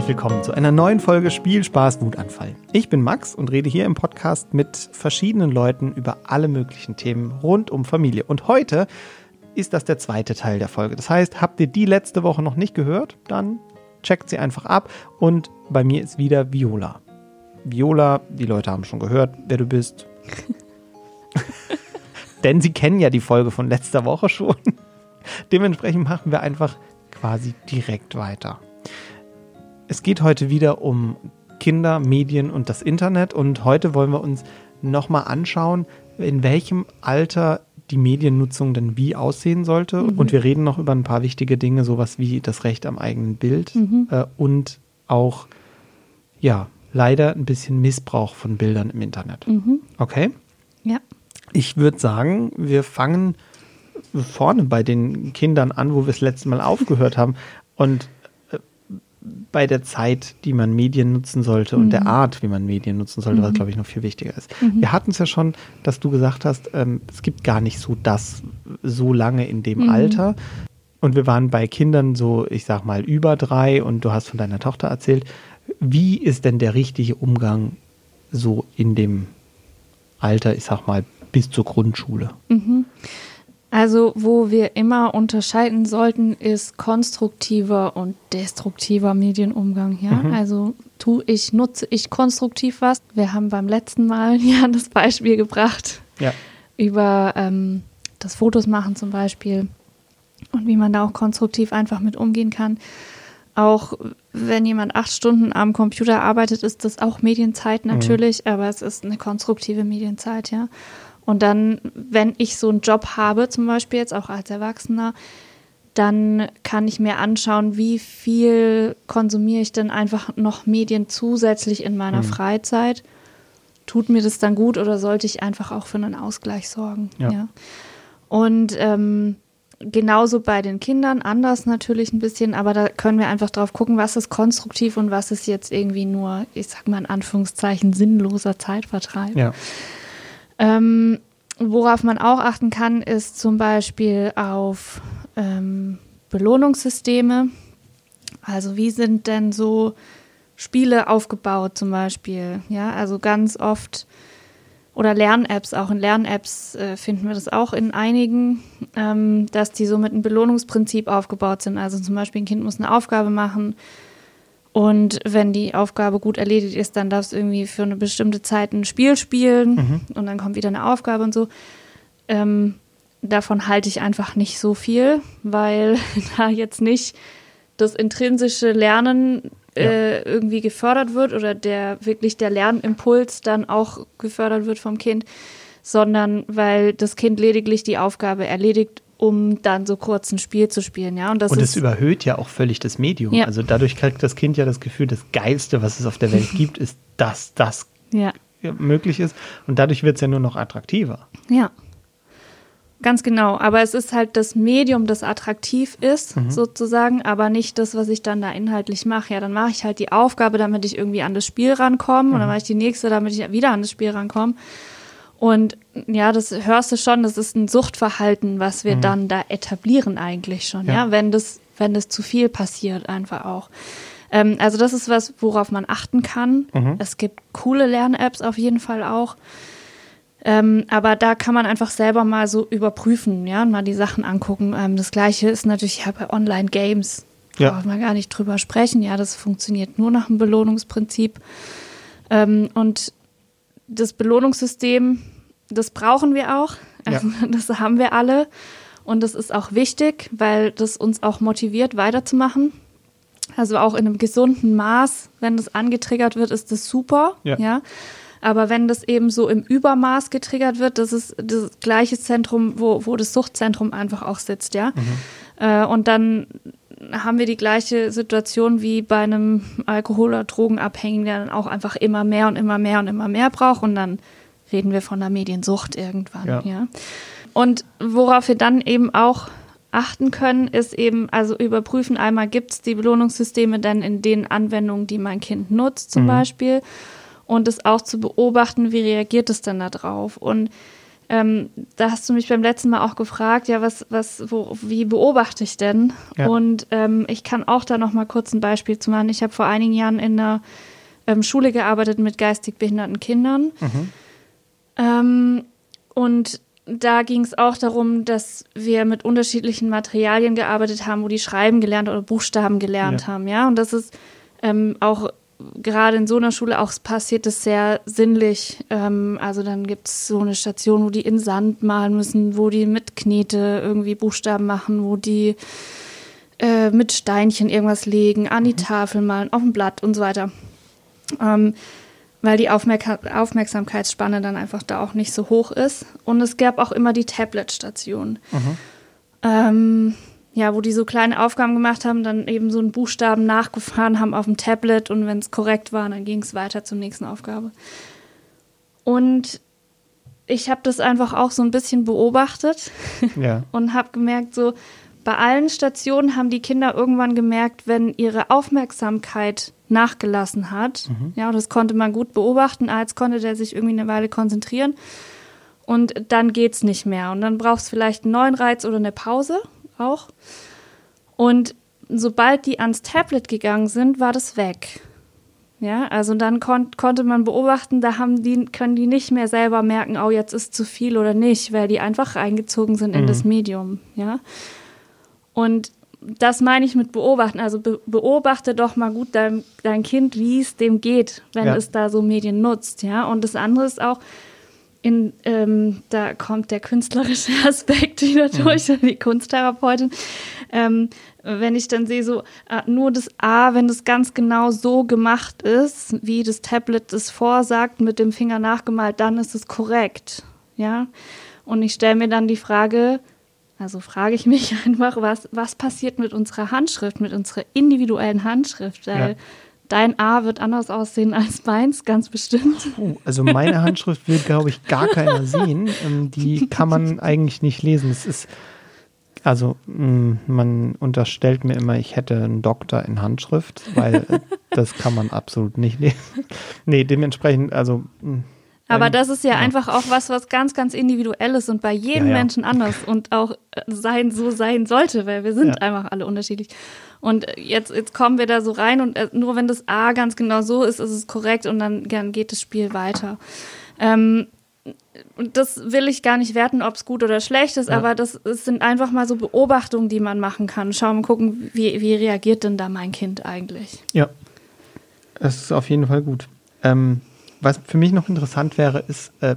herzlich willkommen zu einer neuen Folge Spiel, Spaß, Wutanfall. Ich bin Max und rede hier im Podcast mit verschiedenen Leuten über alle möglichen Themen rund um Familie. Und heute ist das der zweite Teil der Folge. Das heißt, habt ihr die letzte Woche noch nicht gehört, dann checkt sie einfach ab. Und bei mir ist wieder Viola. Viola, die Leute haben schon gehört, wer du bist. Denn sie kennen ja die Folge von letzter Woche schon. Dementsprechend machen wir einfach quasi direkt weiter. Es geht heute wieder um Kinder, Medien und das Internet und heute wollen wir uns nochmal anschauen, in welchem Alter die Mediennutzung denn wie aussehen sollte. Mhm. Und wir reden noch über ein paar wichtige Dinge, sowas wie das Recht am eigenen Bild mhm. äh, und auch, ja, leider ein bisschen Missbrauch von Bildern im Internet. Mhm. Okay? Ja. Ich würde sagen, wir fangen vorne bei den Kindern an, wo wir das letzte Mal aufgehört haben. Und bei der Zeit, die man Medien nutzen sollte und der mhm. Art, wie man Medien nutzen sollte, mhm. was glaube ich noch viel wichtiger ist. Mhm. Wir hatten es ja schon, dass du gesagt hast, ähm, es gibt gar nicht so das so lange in dem mhm. Alter. Und wir waren bei Kindern so, ich sag mal, über drei und du hast von deiner Tochter erzählt. Wie ist denn der richtige Umgang so in dem Alter, ich sag mal, bis zur Grundschule? Also, wo wir immer unterscheiden sollten, ist konstruktiver und destruktiver Medienumgang. Ja, mhm. also tu ich, nutze ich konstruktiv was. Wir haben beim letzten Mal ja das Beispiel gebracht ja. über ähm, das Fotos machen zum Beispiel und wie man da auch konstruktiv einfach mit umgehen kann. Auch wenn jemand acht Stunden am Computer arbeitet, ist das auch Medienzeit mhm. natürlich, mhm. aber es ist eine konstruktive Medienzeit, ja. Und dann, wenn ich so einen Job habe, zum Beispiel jetzt auch als Erwachsener, dann kann ich mir anschauen, wie viel konsumiere ich denn einfach noch Medien zusätzlich in meiner mhm. Freizeit. Tut mir das dann gut oder sollte ich einfach auch für einen Ausgleich sorgen? Ja. ja. Und ähm, genauso bei den Kindern, anders natürlich ein bisschen, aber da können wir einfach drauf gucken, was ist konstruktiv und was ist jetzt irgendwie nur, ich sag mal in Anführungszeichen, sinnloser Zeitvertreib. Ja. Ähm, worauf man auch achten kann, ist zum Beispiel auf ähm, Belohnungssysteme. Also wie sind denn so Spiele aufgebaut zum Beispiel? Ja, also ganz oft oder Lern-Apps, auch in Lern-Apps äh, finden wir das auch in einigen, ähm, dass die so mit einem Belohnungsprinzip aufgebaut sind. Also zum Beispiel ein Kind muss eine Aufgabe machen und wenn die Aufgabe gut erledigt ist, dann darfst du irgendwie für eine bestimmte Zeit ein Spiel spielen mhm. und dann kommt wieder eine Aufgabe und so. Ähm, davon halte ich einfach nicht so viel, weil da jetzt nicht das intrinsische Lernen äh, ja. irgendwie gefördert wird oder der wirklich der Lernimpuls dann auch gefördert wird vom Kind, sondern weil das Kind lediglich die Aufgabe erledigt um dann so kurz ein Spiel zu spielen, ja. Und, das und es überhöht ja auch völlig das Medium. Ja. Also dadurch kriegt das Kind ja das Gefühl, das Geilste, was es auf der Welt gibt, ist, dass das ja. möglich ist. Und dadurch wird es ja nur noch attraktiver. Ja. Ganz genau. Aber es ist halt das Medium, das attraktiv ist, mhm. sozusagen, aber nicht das, was ich dann da inhaltlich mache. Ja, dann mache ich halt die Aufgabe, damit ich irgendwie an das Spiel rankomme. Mhm. Und dann mhm. mache ich die nächste, damit ich wieder an das Spiel rankomme. Und ja, das hörst du schon, das ist ein Suchtverhalten, was wir mhm. dann da etablieren eigentlich schon, ja, ja? wenn das, wenn das zu viel passiert, einfach auch. Ähm, also das ist was, worauf man achten kann. Mhm. Es gibt coole Lern-Apps auf jeden Fall auch. Ähm, aber da kann man einfach selber mal so überprüfen, ja, und mal die Sachen angucken. Ähm, das gleiche ist natürlich ja bei Online-Games. Ja. Braucht man gar nicht drüber sprechen. Ja, das funktioniert nur nach dem Belohnungsprinzip. Ähm, und das Belohnungssystem, das brauchen wir auch. Also, ja. Das haben wir alle. Und das ist auch wichtig, weil das uns auch motiviert, weiterzumachen. Also auch in einem gesunden Maß, wenn das angetriggert wird, ist das super. Ja. ja. Aber wenn das eben so im Übermaß getriggert wird, das ist das gleiche Zentrum, wo, wo das Suchtzentrum einfach auch sitzt, ja. Mhm. Äh, und dann haben wir die gleiche Situation wie bei einem Alkohol- oder Drogenabhängigen, der dann auch einfach immer mehr und immer mehr und immer mehr braucht. Und dann reden wir von der Mediensucht irgendwann. Ja. ja. Und worauf wir dann eben auch achten können, ist eben, also überprüfen einmal, gibt es die Belohnungssysteme denn in den Anwendungen, die mein Kind nutzt zum mhm. Beispiel. Und es auch zu beobachten, wie reagiert es dann darauf. Und ähm, da hast du mich beim letzten Mal auch gefragt, ja, was, was, wo, wie beobachte ich denn? Ja. Und ähm, ich kann auch da noch mal kurz ein Beispiel zu machen. Ich habe vor einigen Jahren in einer ähm, Schule gearbeitet mit geistig behinderten Kindern. Mhm. Und da ging es auch darum, dass wir mit unterschiedlichen Materialien gearbeitet haben, wo die schreiben gelernt oder Buchstaben gelernt ja. haben, ja. Und das ist ähm, auch gerade in so einer Schule auch passiert es sehr sinnlich. Ähm, also dann gibt es so eine Station, wo die in Sand malen müssen, wo die mit Knete irgendwie Buchstaben machen, wo die äh, mit Steinchen irgendwas legen, an die mhm. Tafel malen, auf dem Blatt und so weiter. Ähm, weil die Aufmerk Aufmerksamkeitsspanne dann einfach da auch nicht so hoch ist. Und es gab auch immer die Tablet-Station. Mhm. Ähm, ja, wo die so kleine Aufgaben gemacht haben, dann eben so einen Buchstaben nachgefahren haben auf dem Tablet und wenn es korrekt war, dann ging es weiter zur nächsten Aufgabe. Und ich habe das einfach auch so ein bisschen beobachtet ja. und habe gemerkt, so bei allen Stationen haben die Kinder irgendwann gemerkt, wenn ihre Aufmerksamkeit nachgelassen hat. Mhm. Ja, das konnte man gut beobachten, als konnte der sich irgendwie eine Weile konzentrieren. Und dann geht es nicht mehr. Und dann brauchst du vielleicht einen neuen Reiz oder eine Pause auch. Und sobald die ans Tablet gegangen sind, war das weg. Ja, also dann kon konnte man beobachten, da haben die, können die nicht mehr selber merken, oh, jetzt ist zu viel oder nicht, weil die einfach reingezogen sind in mhm. das Medium. Ja. Und das meine ich mit beobachten. Also be beobachte doch mal gut dein, dein Kind, wie es dem geht, wenn ja. es da so Medien nutzt. Ja. Und das andere ist auch, in, ähm, da kommt der künstlerische Aspekt wieder mhm. durch, mhm. die Kunsttherapeutin. Ähm, wenn ich dann sehe, so äh, nur das A, wenn es ganz genau so gemacht ist, wie das Tablet es vorsagt, mit dem Finger nachgemalt, dann ist es korrekt. Ja. Und ich stelle mir dann die Frage, also frage ich mich einfach, was, was passiert mit unserer Handschrift, mit unserer individuellen Handschrift? Weil ja Dein A wird anders aussehen als meins, ganz bestimmt. Oh, also meine Handschrift will, glaube ich, gar keiner sehen. Ähm, die kann man eigentlich nicht lesen. Es ist, also mm, man unterstellt mir immer, ich hätte einen Doktor in Handschrift, weil das kann man absolut nicht lesen. Nee, dementsprechend, also aber das ist ja, ja, einfach auch was, was ganz, ganz individuelles und bei jedem ja, ja. Menschen anders und auch äh, sein, so sein sollte, weil wir sind einfach alle unterschiedlich. Und jetzt, jetzt kommen wir da so rein und äh, nur wenn das A ganz genau so ist, ist es korrekt und dann, dann geht das Spiel weiter. Ähm, und das will ich gar nicht werten, ob es gut oder schlecht ist, aber das, das, sind einfach mal so Beobachtungen, die man machen kann. Schauen und gucken, wie, wie reagiert denn da mein Kind eigentlich? Ja, das ist auf jeden Fall gut. Ähm, was für mich noch interessant wäre, ist, äh,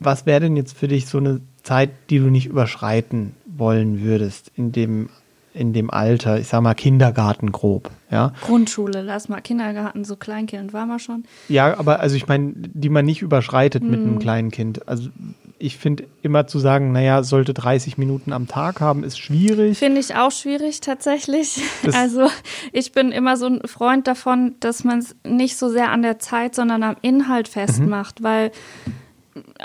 was wäre denn jetzt für dich so eine Zeit, die du nicht überschreiten wollen würdest in dem, in dem Alter? Ich sag mal Kindergarten grob, ja? Grundschule, lass mal Kindergarten, so Kleinkind war man schon. Ja, aber also ich meine, die man nicht überschreitet hm. mit einem kleinen Kind. Also ich finde immer zu sagen, naja, sollte 30 Minuten am Tag haben, ist schwierig. Finde ich auch schwierig tatsächlich. Das also ich bin immer so ein Freund davon, dass man es nicht so sehr an der Zeit, sondern am Inhalt festmacht, mhm. weil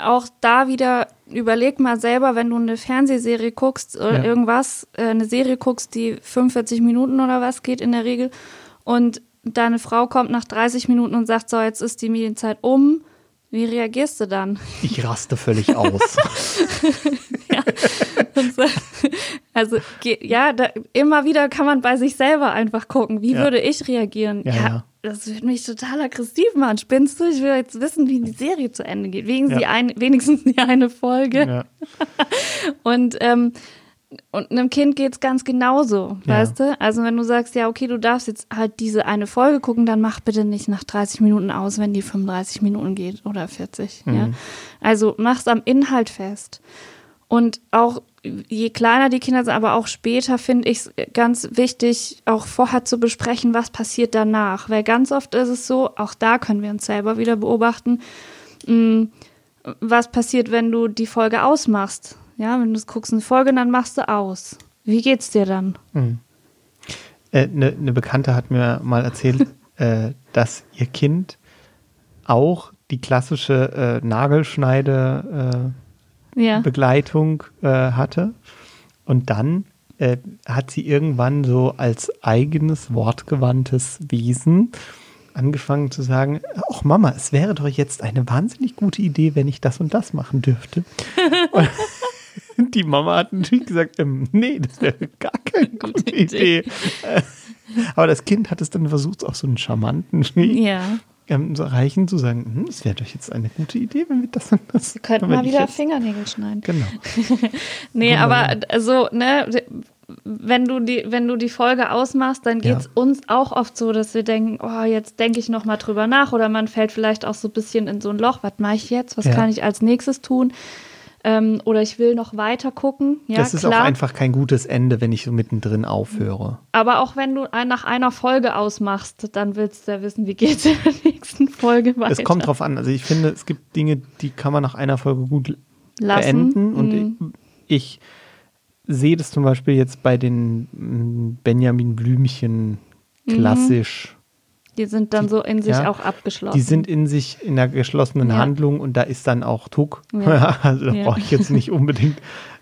auch da wieder überleg mal selber, wenn du eine Fernsehserie guckst oder ja. irgendwas, äh, eine Serie guckst, die 45 Minuten oder was geht in der Regel und deine Frau kommt nach 30 Minuten und sagt, so, jetzt ist die Medienzeit um wie reagierst du dann? Ich raste völlig aus. ja. Also ja, da, immer wieder kann man bei sich selber einfach gucken, wie ja. würde ich reagieren? Ja, ja, das würde mich total aggressiv machen. Spinnst du? Ich will jetzt wissen, wie die Serie zu Ende geht. Wegen sie ein, wenigstens die eine Folge. Und ähm, und einem Kind geht es ganz genauso, ja. weißt du? Also wenn du sagst, ja, okay, du darfst jetzt halt diese eine Folge gucken, dann mach bitte nicht nach 30 Minuten aus, wenn die 35 Minuten geht oder 40. Mhm. Ja? Also mach's am Inhalt fest. Und auch je kleiner die Kinder sind, aber auch später finde ich es ganz wichtig, auch vorher zu besprechen, was passiert danach. Weil ganz oft ist es so, auch da können wir uns selber wieder beobachten, mh, mm, was passiert, wenn du die Folge ausmachst ja, wenn du guckst eine Folge, dann machst du aus. Wie geht's dir dann? Eine mhm. äh, ne, ne Bekannte hat mir mal erzählt, äh, dass ihr Kind auch die klassische äh, Nagelschneide äh, ja. Äh, hatte. Und dann äh, hat sie irgendwann so als eigenes wortgewandtes Wesen angefangen zu sagen, ach Mama, es wäre doch jetzt eine wahnsinnig gute Idee, wenn ich das und das machen dürfte. und die Mama hat natürlich gesagt, ähm, nee, das wäre gar keine gute Idee. Aber das Kind hat es dann versucht, auf so einen charmanten Weg Ja. ähm, zu erreichen, zu sagen, hm, es wäre doch jetzt eine gute Idee, wenn wir das und das Wir könnten mal wieder jetzt- Fingernägel schneiden. Genau. Nee, Wunderbar. aber also, ne, wenn du die, wenn du die Folge ausmachst, dann geht's Ja. uns auch oft so, dass wir denken, oh, jetzt denke ich noch mal drüber nach oder man fällt vielleicht auch so ein bisschen in so ein Loch, was mache ich jetzt, was Ja. kann ich als nächstes tun? Ähm, oder ich will noch weiter gucken. Ja, das ist klar. auch einfach kein gutes Ende, wenn ich so mittendrin aufhöre. Aber auch wenn du nach einer Folge ausmachst, dann willst du ja wissen, wie geht's in der nächsten Folge weiter. Es kommt drauf an. Also ich finde, es gibt Dinge, die kann man nach einer Folge gut Lassen. beenden. Und Mhm. ich, ich sehe das zum Beispiel jetzt bei den mm, Benjamin Blümchen Mhm. Die sind dann so in sich ja, auch abgeschlossen. Die sind in sich in der geschlossenen Ja. Handlung und da ist dann auch Tuck. Ja. also da brauche ich jetzt nicht unbedingt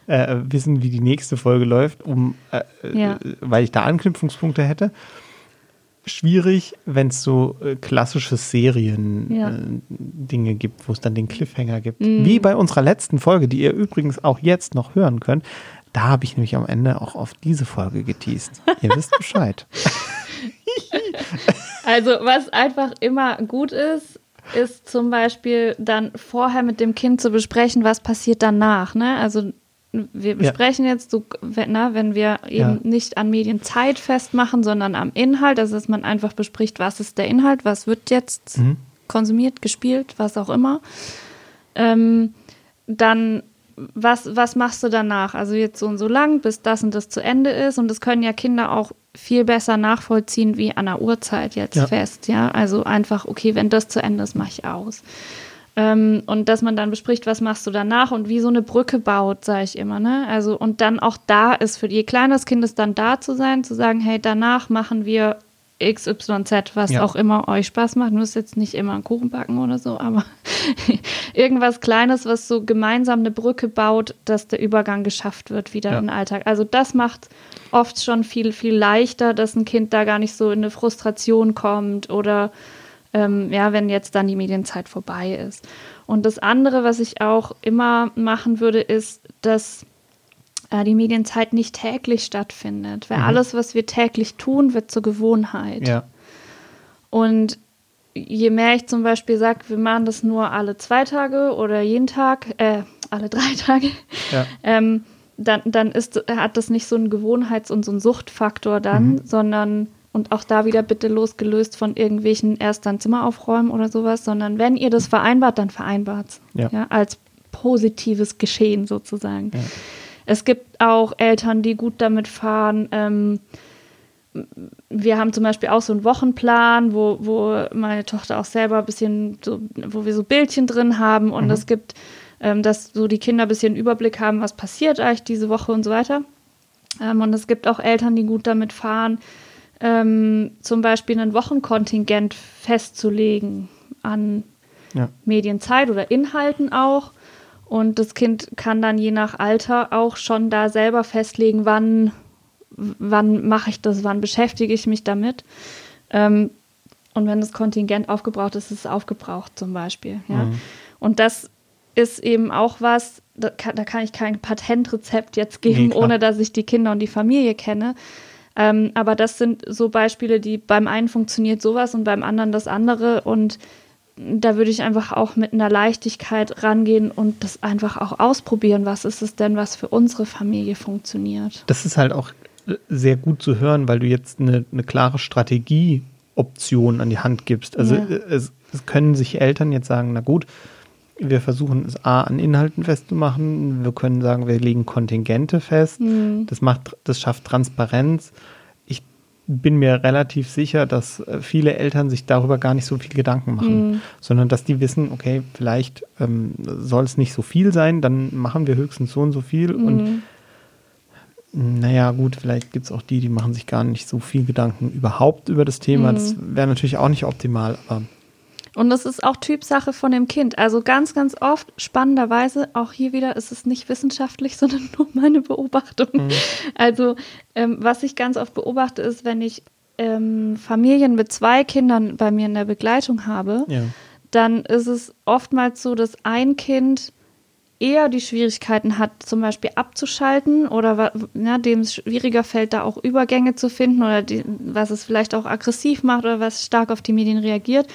äh, wissen, wie die nächste Folge läuft, um, äh, äh, weil ich da Anknüpfungspunkte hätte. Schwierig, wenn es so äh, klassische Serien Ja. äh, Dinge gibt, wo es dann den Cliffhanger gibt. Mhm. Wie bei unserer letzten Folge, die ihr übrigens auch jetzt noch hören könnt. Da habe ich nämlich am Ende auch auf diese Folge geteased. ihr wisst Bescheid. Also, was einfach immer gut ist, ist zum Beispiel dann vorher mit dem Kind zu besprechen, was passiert danach. Ne? Also, wir Ja. besprechen jetzt, so, wenn, na, wenn wir eben Ja. nicht an Medienzeit festmachen, sondern am Inhalt, also dass man einfach bespricht, was ist der Inhalt, was wird jetzt Mhm. konsumiert, gespielt, was auch immer. Ähm, dann, was, was machst du danach? Also jetzt so und so lang, bis das und das zu Ende ist. Und das können ja Kinder auch viel besser nachvollziehen wie an der Uhrzeit jetzt Ja. fest. Ja, also einfach, okay, wenn das zu Ende ist, mache ich aus. Ähm, und dass man dann bespricht, was machst du danach und wie so eine Brücke baut, sage ich immer. Ne? Also, und dann auch da ist, für je kleiner das Kind ist, dann da zu sein, zu sagen, hey, danach machen wir XYZ, was Ja. auch immer euch Spaß macht. Muss jetzt nicht immer einen Kuchen backen oder so, aber irgendwas Kleines, was so gemeinsam eine Brücke baut, dass der Übergang geschafft wird wieder Ja. in den Alltag. Also das macht oft schon viel, viel leichter, dass ein Kind da gar nicht so in eine Frustration kommt oder ähm, ja, wenn jetzt dann die Medienzeit vorbei ist. Und das andere, was ich auch immer machen würde, ist, dass äh, die Medienzeit nicht täglich stattfindet. Weil alles, was wir täglich tun, wird zur Gewohnheit. Ja. Und je mehr ich zum Beispiel sage, wir machen das nur alle zwei Tage oder jeden Tag, äh, alle drei Tage, Ja. ähm, dann, dann ist, hat das nicht so einen Gewohnheits- und so einen Suchtfaktor dann, Mhm. sondern und auch da wieder bitte losgelöst von irgendwelchen erst dann Zimmer aufräumen oder sowas, sondern wenn ihr das vereinbart, dann vereinbart Ja. ja, als positives Geschehen sozusagen. Ja. Es gibt auch Eltern, die gut damit fahren. Ähm, wir haben zum Beispiel auch so einen Wochenplan, wo, wo meine Tochter auch selber ein bisschen, so, wo wir so Bildchen drin haben und es gibt, ähm, dass so die Kinder ein bisschen Überblick haben, was passiert eigentlich diese Woche und so weiter. Ähm, und es gibt auch Eltern, die gut damit fahren, ähm, zum Beispiel ein Wochenkontingent festzulegen an Ja. Medienzeit oder Inhalten auch. Und das Kind kann dann je nach Alter auch schon da selber festlegen, wann, wann mache ich das, wann beschäftige ich mich damit. Ähm, und wenn das Kontingent aufgebraucht ist, ist es aufgebraucht zum Beispiel. Ja? Mhm. Und das ist eben auch was, da kann, da kann ich kein Patentrezept jetzt geben, Nee, ohne dass ich die Kinder und die Familie kenne. Ähm, aber das sind so Beispiele, die beim einen funktioniert sowas und beim anderen das andere. Und da würde ich einfach auch mit einer Leichtigkeit rangehen und das einfach auch ausprobieren. Was ist es denn, was für unsere Familie funktioniert? Das ist halt auch sehr gut zu hören, weil du jetzt eine, eine klare Strategieoption an die Hand gibst. Also Ja. äh, es, es können sich Eltern jetzt sagen, na gut, wir versuchen es A an Inhalten festzumachen, wir können sagen, wir legen Kontingente fest, Mhm. das macht, das schafft Transparenz. Bin mir relativ sicher, dass äh, viele Eltern sich darüber gar nicht so viel Gedanken machen, Mhm. sondern dass die wissen, okay, vielleicht ähm, soll es nicht so viel sein, dann machen wir höchstens so und so viel und Mhm. naja, gut, vielleicht gibt es auch die, die machen sich gar nicht so viel Gedanken überhaupt über das Thema. Das wäre natürlich auch nicht optimal, aber Und das ist auch Typsache von dem Kind. Also ganz, ganz oft, spannenderweise, auch hier wieder ist es nicht wissenschaftlich, sondern nur meine Beobachtung. Also, ähm, was ich ganz oft beobachte, ist, wenn ich ähm, Familien mit zwei Kindern bei mir in der Begleitung habe, Ja. dann ist es oftmals so, dass ein Kind eher die Schwierigkeiten hat, zum Beispiel abzuschalten oder ja, dem es schwieriger fällt, da auch Übergänge zu finden oder die, was es vielleicht auch aggressiv macht oder was stark auf die Medien reagiert.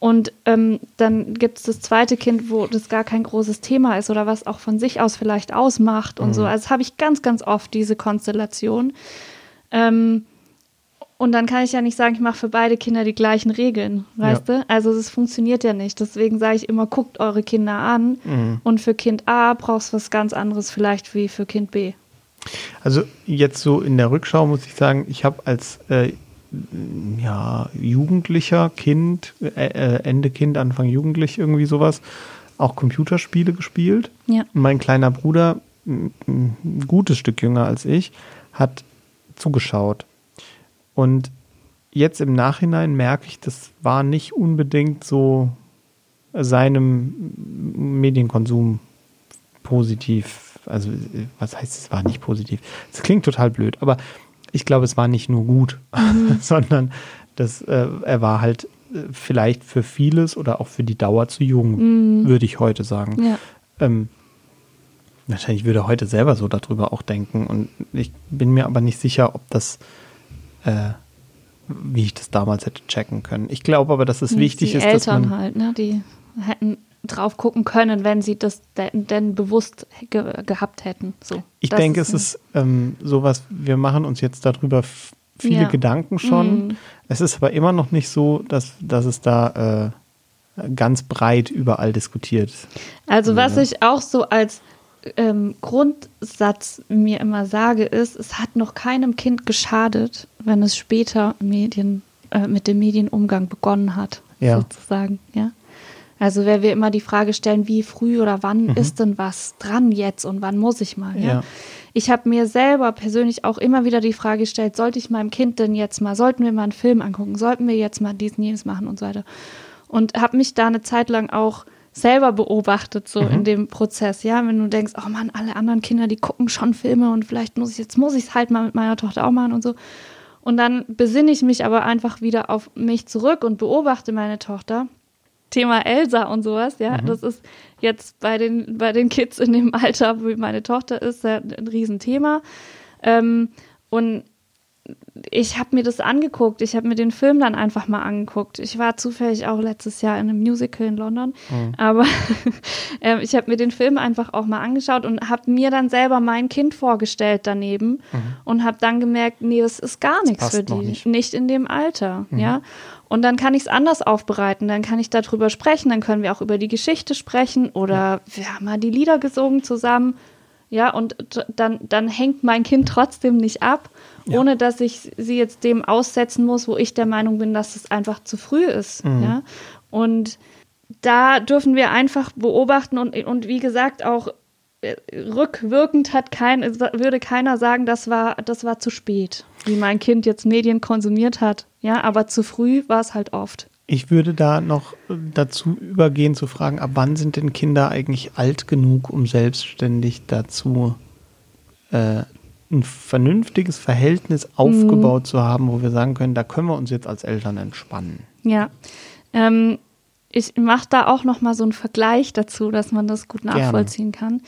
Und ähm, dann gibt es das zweite Kind, wo das gar kein großes Thema ist oder was auch von sich aus vielleicht ausmacht und so. Also habe ich ganz, ganz oft, diese Konstellation. Ähm, und dann kann ich ja nicht sagen, ich mache für beide Kinder die gleichen Regeln, weißt du? Also es funktioniert ja nicht. Deswegen sage ich immer, guckt eure Kinder an. Und für Kind A brauchst du was ganz anderes vielleicht wie für Kind B. Also jetzt so in der Rückschau muss ich sagen, ich habe als äh, ja, Jugendlicher, Kind, äh, äh, Ende Kind, Anfang Jugendlich irgendwie sowas, auch Computerspiele gespielt. Ja. Und mein kleiner Bruder, ein gutes Stück jünger als ich, hat zugeschaut. Und jetzt im Nachhinein merke ich, das war nicht unbedingt so seinem Medienkonsum positiv. Also, äh, was heißt, es war nicht positiv? Es klingt total blöd, aber ich glaube, es war nicht nur gut, sondern das, äh, er war halt äh, vielleicht für vieles oder auch für die Dauer zu jung, würde ich heute sagen. Ja. Ähm, wahrscheinlich würde er heute selber so darüber auch denken. Und ich bin mir aber nicht sicher, ob das, äh, wie ich das damals hätte checken können. Ich glaube aber, dass es wichtig die ist, Eltern dass man. halt, ne? Die hätten drauf gucken können, wenn sie das denn, denn bewusst ge gehabt hätten. So. Ich denke, es ist ähm, sowas, wir machen uns jetzt darüber viele Ja. Gedanken schon. Mhm. Es ist aber immer noch nicht so, dass, dass es da äh, ganz breit überall diskutiert. Also was Ja. ich auch so als ähm, Grundsatz mir immer sage, ist, es hat noch keinem Kind geschadet, wenn es später Medien, äh, mit dem Medienumgang begonnen hat, Ja. sozusagen. Ja? Also wenn wir immer die Frage stellen, wie früh oder wann ist denn was dran jetzt und wann muss ich mal? Ja? Ja. Ich habe mir selber persönlich auch immer wieder die Frage gestellt, sollte ich meinem Kind denn jetzt mal, sollten wir mal einen Film angucken, sollten wir jetzt mal diesen, jenes machen und so weiter. Und habe mich da eine Zeit lang auch selber beobachtet, so in dem Prozess, ja, wenn du denkst, oh Mann, alle anderen Kinder, die gucken schon Filme und vielleicht muss ich, jetzt muss ich es halt mal mit meiner Tochter auch machen und so. Und dann besinne ich mich aber einfach wieder auf mich zurück und beobachte meine Tochter. Thema Elsa und sowas, ja, das ist jetzt bei den, bei den Kids in dem Alter, wie meine Tochter ist, ein Riesenthema. Ähm, und ich habe mir das angeguckt. Ich habe mir den Film dann einfach mal angeguckt. Ich war zufällig auch letztes Jahr in einem Musical in London, aber ähm, ich habe mir den Film einfach auch mal angeschaut und habe mir dann selber mein Kind vorgestellt daneben und habe dann gemerkt, nee, das ist gar nichts für die, nicht. nicht. in dem Alter, ja. Und dann kann ich es anders aufbereiten, dann kann ich darüber sprechen, dann können wir auch über die Geschichte sprechen oder wir haben mal die Lieder gesungen zusammen. Ja, und dann, dann hängt mein Kind trotzdem nicht ab, Ja. ohne dass ich sie jetzt dem aussetzen muss, wo ich der Meinung bin, dass es einfach zu früh ist. Ja? Und da dürfen wir einfach beobachten und, und wie gesagt auch äh, rückwirkend hat kein, würde keiner sagen, das war, das war zu spät, wie mein Kind jetzt Medien konsumiert hat. Ja, aber zu früh war es halt oft. Ich würde da noch äh, dazu übergehen zu fragen, ab wann sind denn Kinder eigentlich alt genug, um selbstständig dazu äh, ein vernünftiges Verhältnis aufgebaut zu haben, wo wir sagen können, da können wir uns jetzt als Eltern entspannen. Ja. Ähm, ich mache da auch noch mal so einen Vergleich dazu, dass man das gut Gerne. nachvollziehen kann.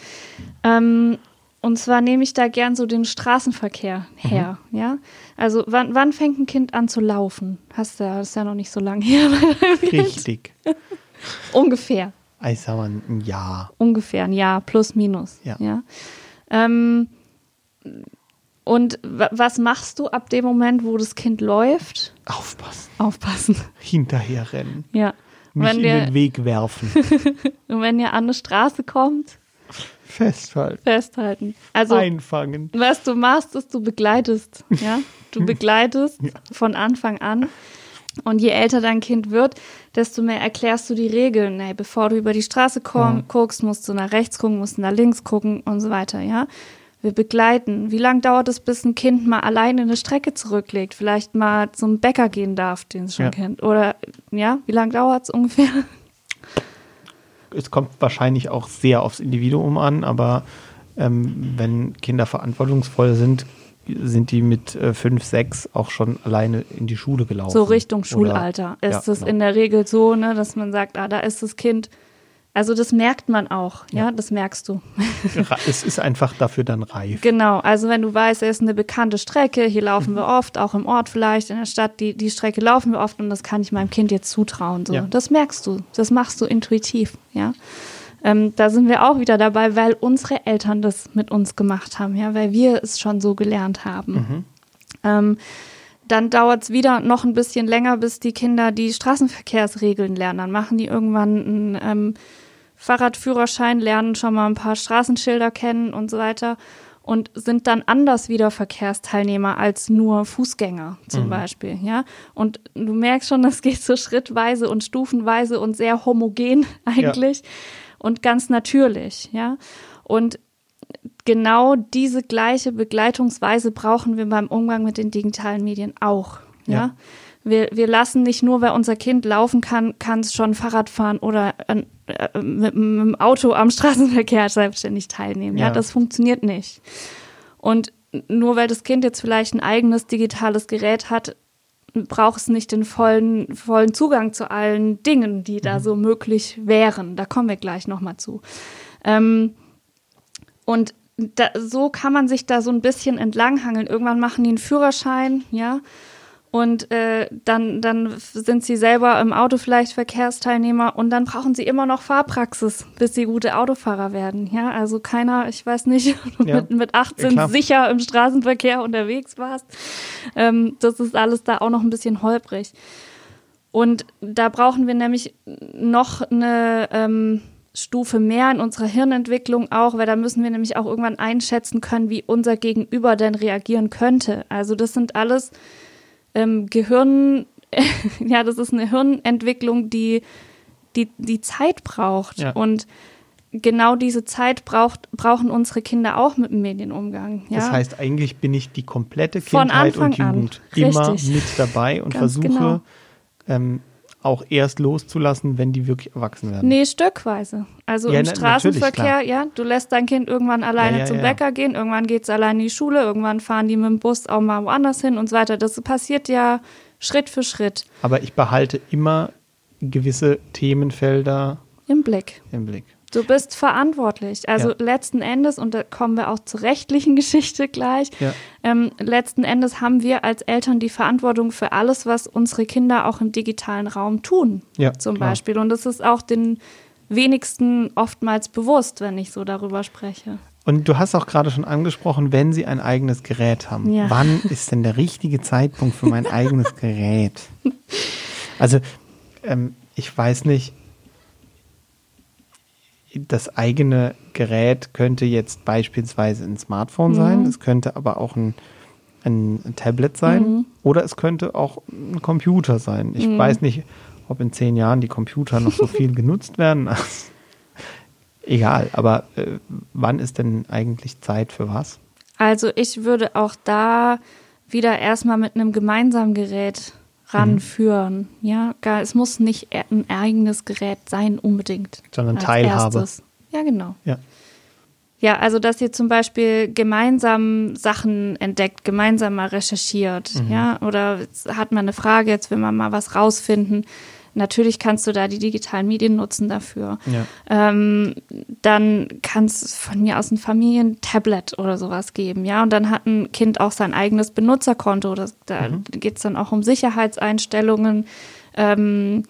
Ähm, und zwar nehme ich da gern so den Straßenverkehr her, ja. Also wann, wann fängt ein Kind an zu laufen? Hast du ja, das ist ja noch nicht so lange her. Richtig. Ungefähr, Ich sag mal ein Jahr. ungefähr ein Jahr, plus minus. Ja. ja? Ähm, und wa- was machst du ab dem Moment, wo das Kind läuft? Aufpassen. Aufpassen. Hinterherrennen. Ja. Mich Wenn in dir, den Weg werfen. und wenn ihr an eine Straße kommt, Festhalten. festhalten. Also Einfangen. was du machst, ist, du begleitest. Ja? Du begleitest von Anfang an. Und je älter dein Kind wird, desto mehr erklärst du die Regeln. Hey, bevor du über die Straße komm, guckst, musst du nach rechts gucken, musst du nach links gucken und so weiter, ja. Wir begleiten. Wie lange dauert es, bis ein Kind mal alleine eine Strecke zurücklegt? Vielleicht mal zum Bäcker gehen darf, den es schon Ja. kennt. Oder, ja, wie lange dauert es ungefähr? Es kommt wahrscheinlich auch sehr aufs Individuum an, aber ähm, wenn Kinder verantwortungsvoll sind, sind die mit äh, fünf, sechs auch schon alleine in die Schule gelaufen. So Richtung Schulalter Oder, ist es ja, genau. in der Regel so, ne, dass man sagt, ah, da ist das Kind also das merkt man auch, ja, ja das merkst du. es ist einfach dafür dann reif. Genau, also wenn du weißt, es ist eine bekannte Strecke, hier laufen mhm. wir oft, auch im Ort vielleicht, in der Stadt, die, die Strecke laufen wir oft und das kann ich meinem Kind jetzt zutrauen. So. Ja. Das merkst du, das machst du intuitiv, ja. Ähm, da sind wir auch wieder dabei, weil unsere Eltern das mit uns gemacht haben, ja, weil wir es schon so gelernt haben. Mhm. Ähm, dann dauert es wieder noch ein bisschen länger, bis die Kinder die Straßenverkehrsregeln lernen. Dann machen die irgendwann ein ähm, Fahrradführerschein, lernen schon mal ein paar Straßenschilder kennen und so weiter und sind dann anders wieder Verkehrsteilnehmer als nur Fußgänger zum mhm. Beispiel, ja. Und du merkst schon, das geht so schrittweise und stufenweise und sehr homogen eigentlich ja. und ganz natürlich, ja. Und genau diese gleiche Begleitungsweise brauchen wir beim Umgang mit den digitalen Medien auch, ja. ja? Wir, wir lassen nicht nur, weil unser Kind laufen kann, kann es schon Fahrrad fahren oder äh, mit, dem Auto am Straßenverkehr selbstständig teilnehmen. Ja. ja, das funktioniert nicht. Und nur weil das Kind jetzt vielleicht ein eigenes digitales Gerät hat, braucht es nicht den vollen, vollen Zugang zu allen Dingen, die da mhm. so möglich wären. Da kommen wir gleich nochmal zu. Ähm, und da, so kann man sich da so ein bisschen entlanghangeln. Irgendwann machen die einen Führerschein, ja, und äh, dann, dann sind sie selber im Auto vielleicht Verkehrsteilnehmer und dann brauchen sie immer noch Fahrpraxis, bis sie gute Autofahrer werden. Ja, also keiner, ich weiß nicht, ja. mit, mit 18 ja, sicher im Straßenverkehr unterwegs warst. Ähm, das ist alles da auch noch ein bisschen holprig. Und da brauchen wir nämlich noch eine ähm, Stufe mehr in unserer Hirnentwicklung auch, weil da müssen wir nämlich auch irgendwann einschätzen können, wie unser Gegenüber denn reagieren könnte. Also das sind alles ähm, Gehirn, ja, das ist eine Hirnentwicklung, die, die, die Zeit braucht. Ja. Und genau diese Zeit braucht, brauchen unsere Kinder auch mit dem Medienumgang. Ja? Das heißt, eigentlich bin ich die komplette Kindheit und Jugend immer mit dabei und Ganz versuche, genau. ähm, auch erst loszulassen, wenn die wirklich erwachsen werden. Nee, stückweise. Also ja, im Straßenverkehr, ja, du lässt dein Kind irgendwann alleine ja, ja, zum Bäcker gehen, irgendwann geht es alleine in die Schule, irgendwann fahren die mit dem Bus auch mal woanders hin und so weiter. Das passiert ja Schritt für Schritt. Aber ich behalte immer gewisse Themenfelder im Blick. Im Blick. Du bist verantwortlich. Also ja. letzten Endes, und da kommen wir auch zur rechtlichen Geschichte gleich, ja. ähm, letzten Endes haben wir als Eltern die Verantwortung für alles, was unsere Kinder auch im digitalen Raum tun, ja, zum klar. Beispiel. Und das ist auch den wenigsten oftmals bewusst, wenn ich so darüber spreche. Und du hast auch gerade schon angesprochen, wenn sie ein eigenes Gerät haben. Ja. Wann ist denn der richtige Zeitpunkt für mein eigenes Gerät? Also, ähm, ich weiß nicht, das eigene Gerät könnte jetzt beispielsweise ein Smartphone mhm. sein, es könnte aber auch ein, ein Tablet sein mhm. oder es könnte auch ein Computer sein. Ich mhm. weiß nicht, ob in zehn Jahren die Computer noch so viel genutzt werden. Egal, aber äh, wann ist denn eigentlich Zeit für was? Also ich würde auch da wieder erstmal mit einem gemeinsamen Gerät ranführen. Mhm. Ja, es muss nicht ein eigenes Gerät sein unbedingt. Sondern Teilhabe. Erstes. Ja, genau. Ja. Ja, also dass ihr zum Beispiel gemeinsam Sachen entdeckt, gemeinsam mal recherchiert, mhm. ja, oder hat man eine Frage, jetzt will man mal was rausfinden Natürlich kannst du da die digitalen Medien nutzen dafür. Ja. Ähm, dann kann es von mir aus ein Familientablet oder sowas geben, ja. Und dann hat ein Kind auch sein eigenes Benutzerkonto. Das, da mhm. geht es dann auch um Sicherheitseinstellungen. Ähm,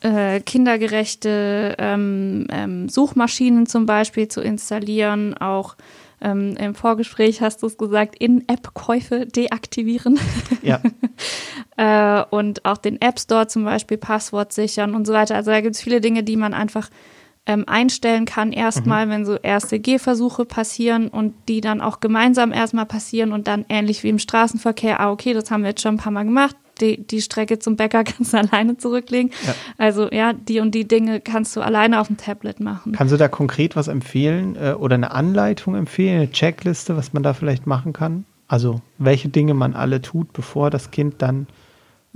äh, kindergerechte ähm, ähm, Suchmaschinen zum Beispiel zu installieren, auch ähm, Im Vorgespräch hast du es gesagt, In-App-Käufe deaktivieren. Ja. äh, und auch den App Store zum Beispiel Passwort sichern und so weiter. Also da gibt es viele Dinge, die man einfach ähm, einstellen kann, erstmal, mhm. wenn so erste Gehversuche passieren und die dann auch gemeinsam erstmal passieren und dann ähnlich wie im Straßenverkehr, ah, okay, das haben wir jetzt schon ein paar Mal gemacht, die, die Strecke zum Bäcker kannst du alleine zurücklegen. Ja. Also ja, die und die Dinge kannst du alleine auf dem Tablet machen. Kannst du da konkret was empfehlen äh, oder eine Anleitung empfehlen, eine Checkliste, was man da vielleicht machen kann? Also welche Dinge man alle tut, bevor das Kind dann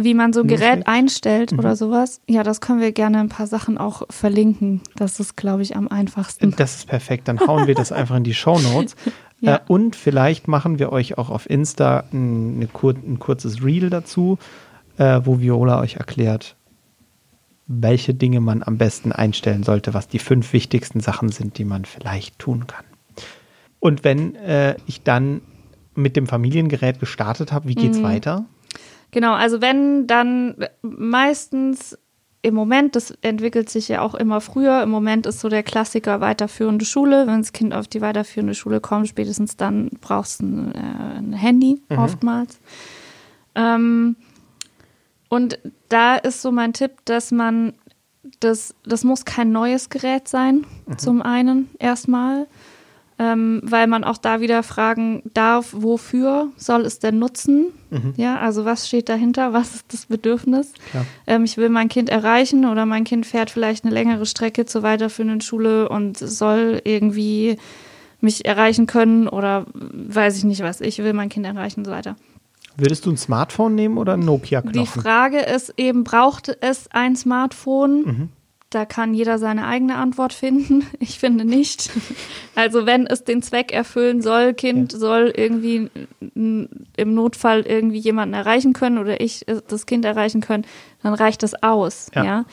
wie man so ein Gerät einstellt mhm. oder sowas. Ja, das können wir gerne ein paar Sachen auch verlinken. Das ist, glaube ich, am einfachsten. Das ist perfekt. Dann hauen wir das einfach in die Show Notes. Ja. Äh, und vielleicht machen wir euch auch auf Insta ein, kur ein kurzes Reel dazu, äh, wo Viola euch erklärt, welche Dinge man am besten einstellen sollte, was die fünf wichtigsten Sachen sind, die man vielleicht tun kann. Und wenn äh, ich dann mit dem Familiengerät gestartet habe, wie geht's Mhm. weiter? Genau, also wenn dann meistens im Moment, das entwickelt sich ja auch immer früher, im Moment ist so der Klassiker weiterführende Schule. Wenn das Kind auf die weiterführende Schule kommt, spätestens dann brauchst du ein, äh, ein Handy oftmals. Ähm, und da ist so mein Tipp, dass man das, das muss kein neues Gerät sein, zum einen erstmal, ähm, weil man auch da wieder fragen darf, wofür soll es denn nutzen? Ja, also was steht dahinter? Was ist das Bedürfnis? Ähm, ich will mein Kind erreichen oder mein Kind fährt vielleicht eine längere Strecke zur weiterführenden Schule und soll irgendwie mich erreichen können oder weiß ich nicht was. Ich will mein Kind erreichen und so weiter. Würdest du ein Smartphone nehmen oder Die Nokia-Knopf? Frage ist eben, braucht es ein Smartphone? Mhm. Da kann jeder seine eigene Antwort finden. Ich finde nicht. Also wenn es den Zweck erfüllen soll, Kind soll irgendwie im Notfall irgendwie jemanden erreichen können oder ich äh, das Kind erreichen können, dann reicht das aus. Ja. Ja.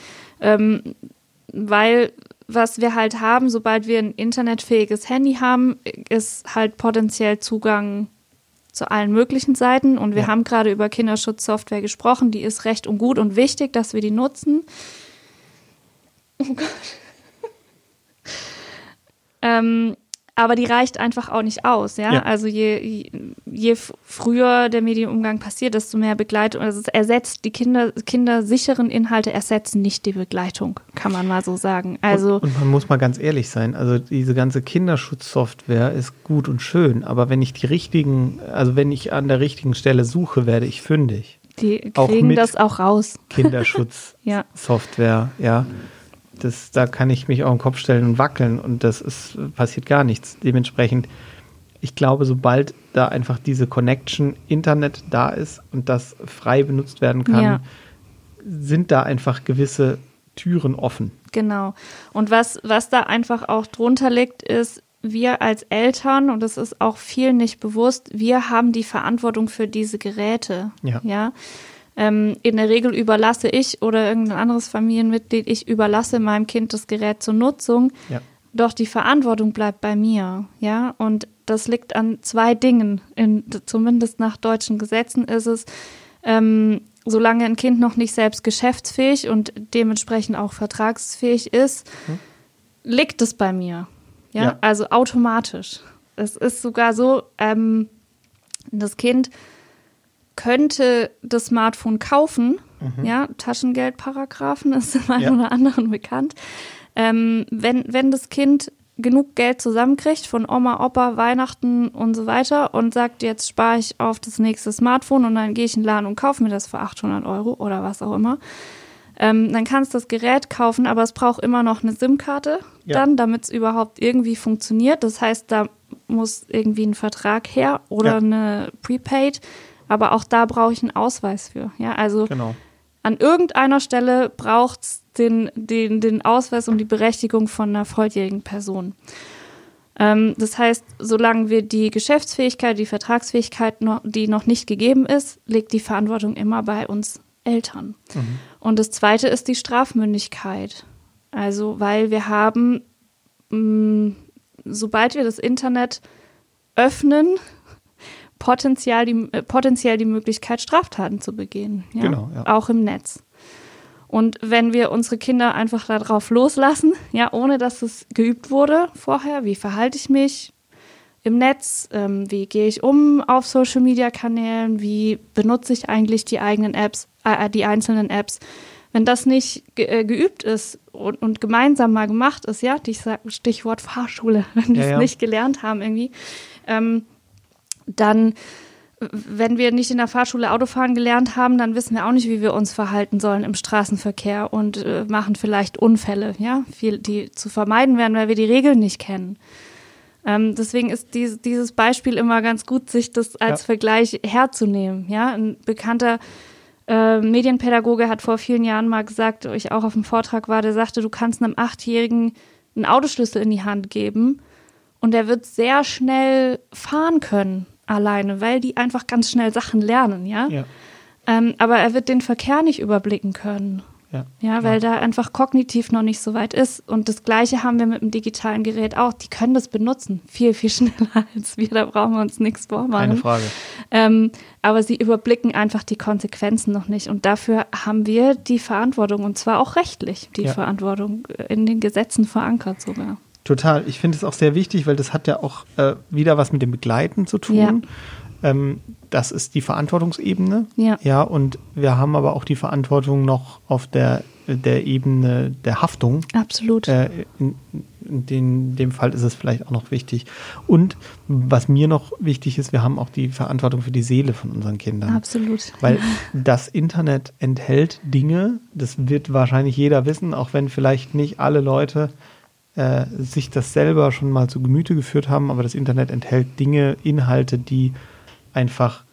Ähm, weil was wir halt haben, sobald wir ein internetfähiges Handy haben, ist halt potenziell Zugang zu allen möglichen Seiten. Und wir Ja. haben gerade über Kinderschutzsoftware gesprochen. Die ist recht und gut und wichtig, dass wir die nutzen. Oh Gott. ähm, aber die reicht einfach auch nicht aus, ja. Ja. Also je, je, je früher der Medienumgang passiert, desto mehr Begleitung. Also es ersetzt die Kinder, kindersicheren Inhalte ersetzen nicht die Begleitung, kann man mal so sagen. Also und, und man muss mal ganz ehrlich sein, also diese ganze Kinderschutzsoftware ist gut und schön, aber wenn ich die richtigen, also wenn ich an der richtigen Stelle suche, werde ich fündig. die auch kriegen mit- das auch raus. Kinderschutzsoftware, Ja. ja. Das, da kann ich mich auch im Kopf stellen und wackeln und das ist, passiert gar nichts. Dementsprechend, ich glaube, sobald da einfach diese Connection Internet da ist und das frei benutzt werden kann, Ja. sind da einfach gewisse Türen offen. Genau. Und was, was da einfach auch drunter liegt, ist, wir als Eltern, und das ist auch vielen nicht bewusst, wir haben die Verantwortung für diese Geräte. Ja. ja? Ähm, in der Regel überlasse ich oder irgendein anderes Familienmitglied, ich überlasse meinem Kind das Gerät zur Nutzung. Ja. Doch die Verantwortung bleibt bei mir, ja. Und das liegt an zwei Dingen. In, zumindest nach deutschen Gesetzen ist es, ähm, solange ein Kind noch nicht selbst geschäftsfähig und dementsprechend auch vertragsfähig ist, liegt es bei mir. Ja, Ja. also automatisch. Es ist sogar so, ähm, das Kind könnte das Smartphone kaufen, ja, Taschengeldparagraphen ist dem einen Ja. oder anderen bekannt. Ähm, wenn, wenn das Kind genug Geld zusammenkriegt von Oma, Opa, Weihnachten und so weiter und sagt, jetzt spare ich auf das nächste Smartphone und dann gehe ich in den Laden und kaufe mir das für 800 Euro oder was auch immer, ähm, dann kannst du das Gerät kaufen, aber es braucht immer noch eine SIM-Karte Ja. dann, damit es überhaupt irgendwie funktioniert. Das heißt, da muss irgendwie ein Vertrag her oder Ja. eine Prepaid. Aber auch da brauche ich einen Ausweis für. Ja, also Genau. an irgendeiner Stelle braucht es den, den, den Ausweis und die Berechtigung von einer volljährigen Person. Ähm, das heißt, solange wir die Geschäftsfähigkeit, die Vertragsfähigkeit, noch, die noch nicht gegeben ist, liegt die Verantwortung immer bei uns Eltern. Und das Zweite ist die Strafmündigkeit. Also, weil wir haben, mh, sobald wir das Internet öffnen, potenziell die, äh, potenziell die Möglichkeit, Straftaten zu begehen. Ja? Genau, ja. Auch im Netz. Und wenn wir unsere Kinder einfach darauf loslassen, ja, ohne dass es geübt wurde vorher, wie verhalte ich mich im Netz, ähm, wie gehe ich um auf Social Media Kanälen, wie benutze ich eigentlich die eigenen Apps, äh, die einzelnen Apps, wenn das nicht ge äh, geübt ist und, und gemeinsam mal gemacht ist, ja, ich sag Stichwort Fahrschule, wenn wir Ja, es ja. nicht gelernt haben irgendwie, ähm, dann, wenn wir nicht in der Fahrschule Autofahren gelernt haben, dann wissen wir auch nicht, wie wir uns verhalten sollen im Straßenverkehr und äh, machen vielleicht Unfälle, ja, die zu vermeiden wären, weil wir die Regeln nicht kennen. Ähm, deswegen ist dies, dieses Beispiel immer ganz gut, sich das als Ja. Vergleich herzunehmen. Ja, ein bekannter äh, Medienpädagoge hat vor vielen Jahren mal gesagt, wo ich auch auf dem Vortrag war, der sagte, du kannst einem Achtjährigen einen Autoschlüssel in die Hand geben und er wird sehr schnell fahren können alleine, weil die einfach ganz schnell Sachen lernen, ja. Ja. Ähm, aber er wird den Verkehr nicht überblicken können. Ja, Ja, weil da einfach kognitiv noch nicht so weit ist. Und das Gleiche haben wir mit dem digitalen Gerät auch. Die können das benutzen. Viel, viel schneller als wir. Da brauchen wir uns nichts vormachen. Keine Frage. Ähm, aber sie überblicken einfach die Konsequenzen noch nicht. Und dafür haben wir die Verantwortung. Und zwar auch rechtlich die Ja. Verantwortung äh, in den Gesetzen verankert sogar. Total. Ich finde es auch sehr wichtig, weil das hat ja auch äh, wieder was mit dem Begleiten zu tun. Ja. Ähm, das ist die Verantwortungsebene. Ja. Ja, und wir haben aber auch die Verantwortung noch auf der, der Ebene der Haftung. Absolut. Äh, in, in den, dem Fall ist es vielleicht auch noch wichtig. Und was mir noch wichtig ist, wir haben auch die Verantwortung für die Seele von unseren Kindern. Absolut. Weil das Internet enthält Dinge, das wird wahrscheinlich jeder wissen, auch wenn vielleicht nicht alle Leute äh, sich das selber schon mal zu Gemüte geführt haben, aber das Internet enthält Dinge, Inhalte, die einfach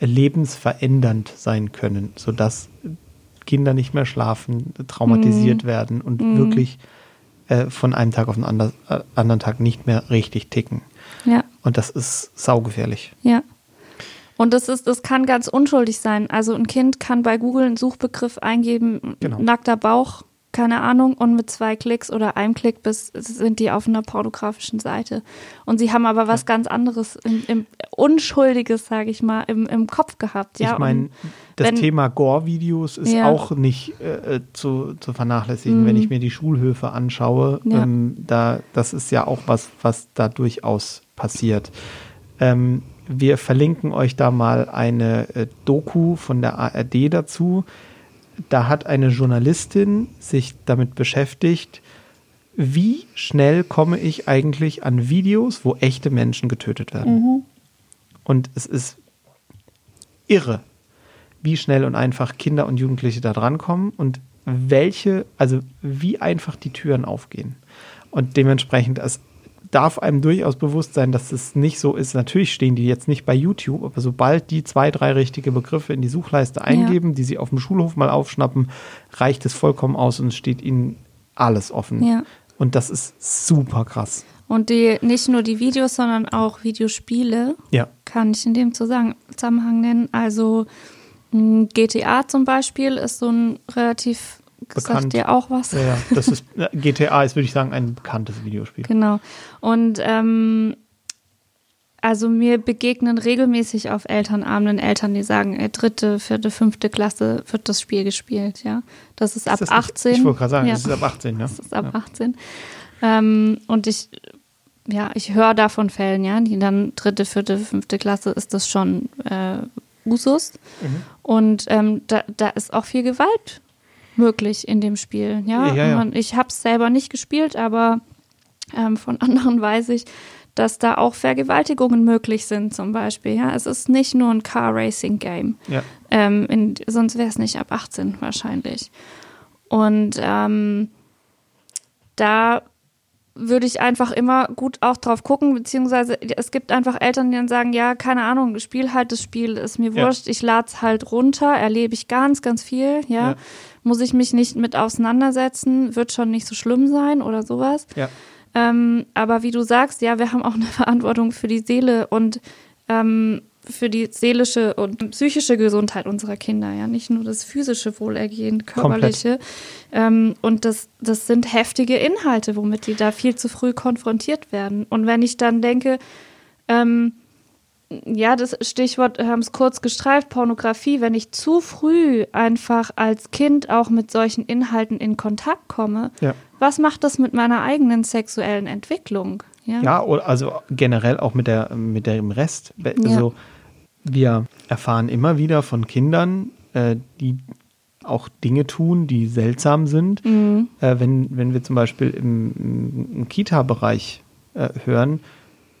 lebensverändernd sein können, sodass Kinder nicht mehr schlafen, traumatisiert werden und wirklich äh, von einem Tag auf den ander, äh, anderen Tag nicht mehr richtig ticken. ja. Und das ist saugefährlich. Ja. Und das ist, das kann ganz unschuldig sein. Also ein Kind kann bei Google einen Suchbegriff eingeben, Genau. nackter Bauch, keine Ahnung, und mit zwei Klicks oder einem Klick bis sind die auf einer pornografischen Seite. Und sie haben aber was ganz anderes, im, im Unschuldiges, sage ich mal, im, im Kopf gehabt. Ja? ich meine, das wenn- Thema Gore-Videos ist Ja. auch nicht äh, zu, zu vernachlässigen, wenn ich mir die Schulhöfe anschaue. Ja. Ähm, da, das ist ja auch was, was da durchaus passiert. Ähm, wir verlinken euch da mal eine äh, Doku von der ARD dazu. Da hat eine Journalistin sich damit beschäftigt, wie schnell komme ich eigentlich an Videos, wo echte Menschen getötet werden. Und es ist irre, wie schnell und einfach Kinder und Jugendliche da drankommen und welche, also wie einfach die Türen aufgehen. Und dementsprechend, es darf einem durchaus bewusst sein, dass es nicht so ist. Natürlich stehen die jetzt nicht bei YouTube, aber sobald die zwei, drei richtige Begriffe in die Suchleiste eingeben, die sie auf dem Schulhof mal aufschnappen, reicht es vollkommen aus und es steht ihnen alles offen. Ja. Und das ist super krass. Und die, nicht nur die Videos, sondern auch Videospiele Ja. kann ich in dem Zusammen- Zusammenhang nennen. Also GTA zum Beispiel ist so ein relativ, Bekannt. sagt dir auch was? Ja, ja. Das ist, äh, GTA ist, würde ich sagen, ein bekanntes Videospiel. Genau. Und ähm, also mir begegnen regelmäßig auf Elternabenden Eltern, die sagen, äh, dritte, vierte, fünfte Klasse wird das Spiel gespielt, ja. Das ist ab Ist das nicht- 18. Ich wollte gerade sagen, ja. das ist ab 18, ja. Das ist ab 18. Ähm, und ich, ja, ich höre da von Fällen, ja, die dann dritte, vierte, fünfte Klasse ist das schon äh, Usus. Mhm. Und ähm, da, da ist auch viel Gewalt möglich in dem Spiel. Ja, Ja, ja. Ich habe es selber nicht gespielt, aber ähm, von anderen weiß ich, dass da auch Vergewaltigungen möglich sind, zum Beispiel. Ja, es ist nicht nur ein Car-Racing-Game. ja. Ähm, in, sonst wäre es nicht ab 18 wahrscheinlich. Und ähm, da würde ich einfach immer gut auch drauf gucken, beziehungsweise es gibt einfach Eltern, die dann sagen, ja, keine Ahnung, spiel halt das Spiel, ist mir Ja. wurscht, ich lade es halt runter, erlebe ich ganz, ganz viel, ja? Ja. Muss ich mich nicht mit auseinandersetzen, wird schon nicht so schlimm sein oder sowas. ja. Ähm, aber wie du sagst, ja, wir haben auch eine Verantwortung für die Seele und ähm, für die seelische und psychische Gesundheit unserer Kinder, ja, nicht nur das physische Wohlergehen, körperliche. Ähm, und das, das sind heftige Inhalte, womit die da viel zu früh konfrontiert werden. Und wenn ich dann denke, ähm, ja, das Stichwort haben es kurz gestreift, Pornografie, wenn ich zu früh einfach als Kind auch mit solchen Inhalten in Kontakt komme, Ja. was macht das mit meiner eigenen sexuellen Entwicklung? Ja, Ja, oder also generell auch mit der mit dem Rest. Also wir erfahren immer wieder von Kindern, äh, die auch Dinge tun, die seltsam sind. Mhm. Äh, wenn, wenn wir zum Beispiel im, im, im Kita-Bereich äh, hören,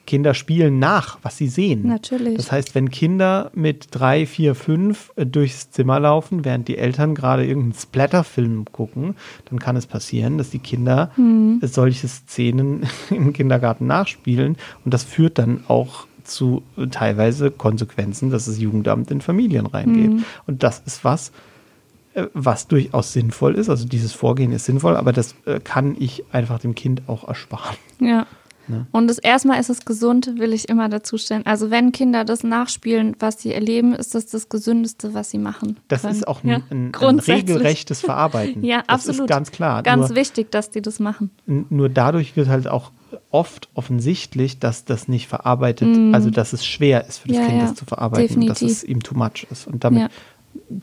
Kinder spielen nach, was sie sehen. Natürlich. Das heißt, wenn Kinder mit drei, vier, fünf äh, durchs Zimmer laufen, während die Eltern gerade irgendeinen Splatterfilm gucken, dann kann es passieren, dass die Kinder Mhm. solche Szenen im Kindergarten nachspielen und das führt dann auch zu äh, teilweise Konsequenzen, dass das Jugendamt in Familien reingeht. Mhm. Und das ist was, äh, was durchaus sinnvoll ist. Also dieses Vorgehen ist sinnvoll, aber das kann ich einfach dem Kind auch ersparen. ja. Ne? Und das erstmal ist es gesund, will ich immer dazu stellen. Also wenn Kinder das nachspielen, was sie erleben, ist das das Gesündeste, was sie machen. Das können. ist auch ein, Ja, ein, ein regelrechtes Verarbeiten. Ja, das absolut. ist ganz klar. Ganz nur, wichtig, dass die das machen. nur dadurch wird halt auch oft offensichtlich, dass das nicht verarbeitet, also dass es schwer ist für das. Ja, Kind, das zu verarbeiten und dass definitiv. es ihm too much ist. Und damit.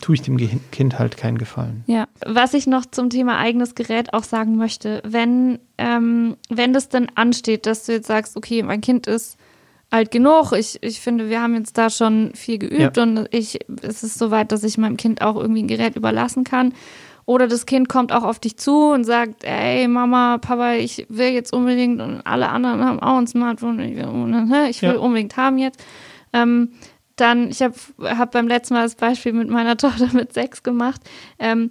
Tue ich dem Kind halt keinen Gefallen. Ja, was ich noch zum Thema eigenes Gerät auch sagen möchte, wenn, ähm, wenn das dann ansteht, dass du jetzt sagst, okay, mein Kind ist alt genug, ich, ich finde, wir haben jetzt da schon viel geübt Ja. und ich, es ist soweit, dass ich meinem Kind auch irgendwie ein Gerät überlassen kann. Oder das Kind kommt auch auf dich zu und sagt, ey Mama, Papa, ich will jetzt unbedingt und alle anderen haben auch ein Smartphone, ich will, ich will Ja. unbedingt haben jetzt. Ähm, dann, ich habe hab beim letzten Mal das Beispiel mit meiner Tochter mit sechs gemacht. Ähm,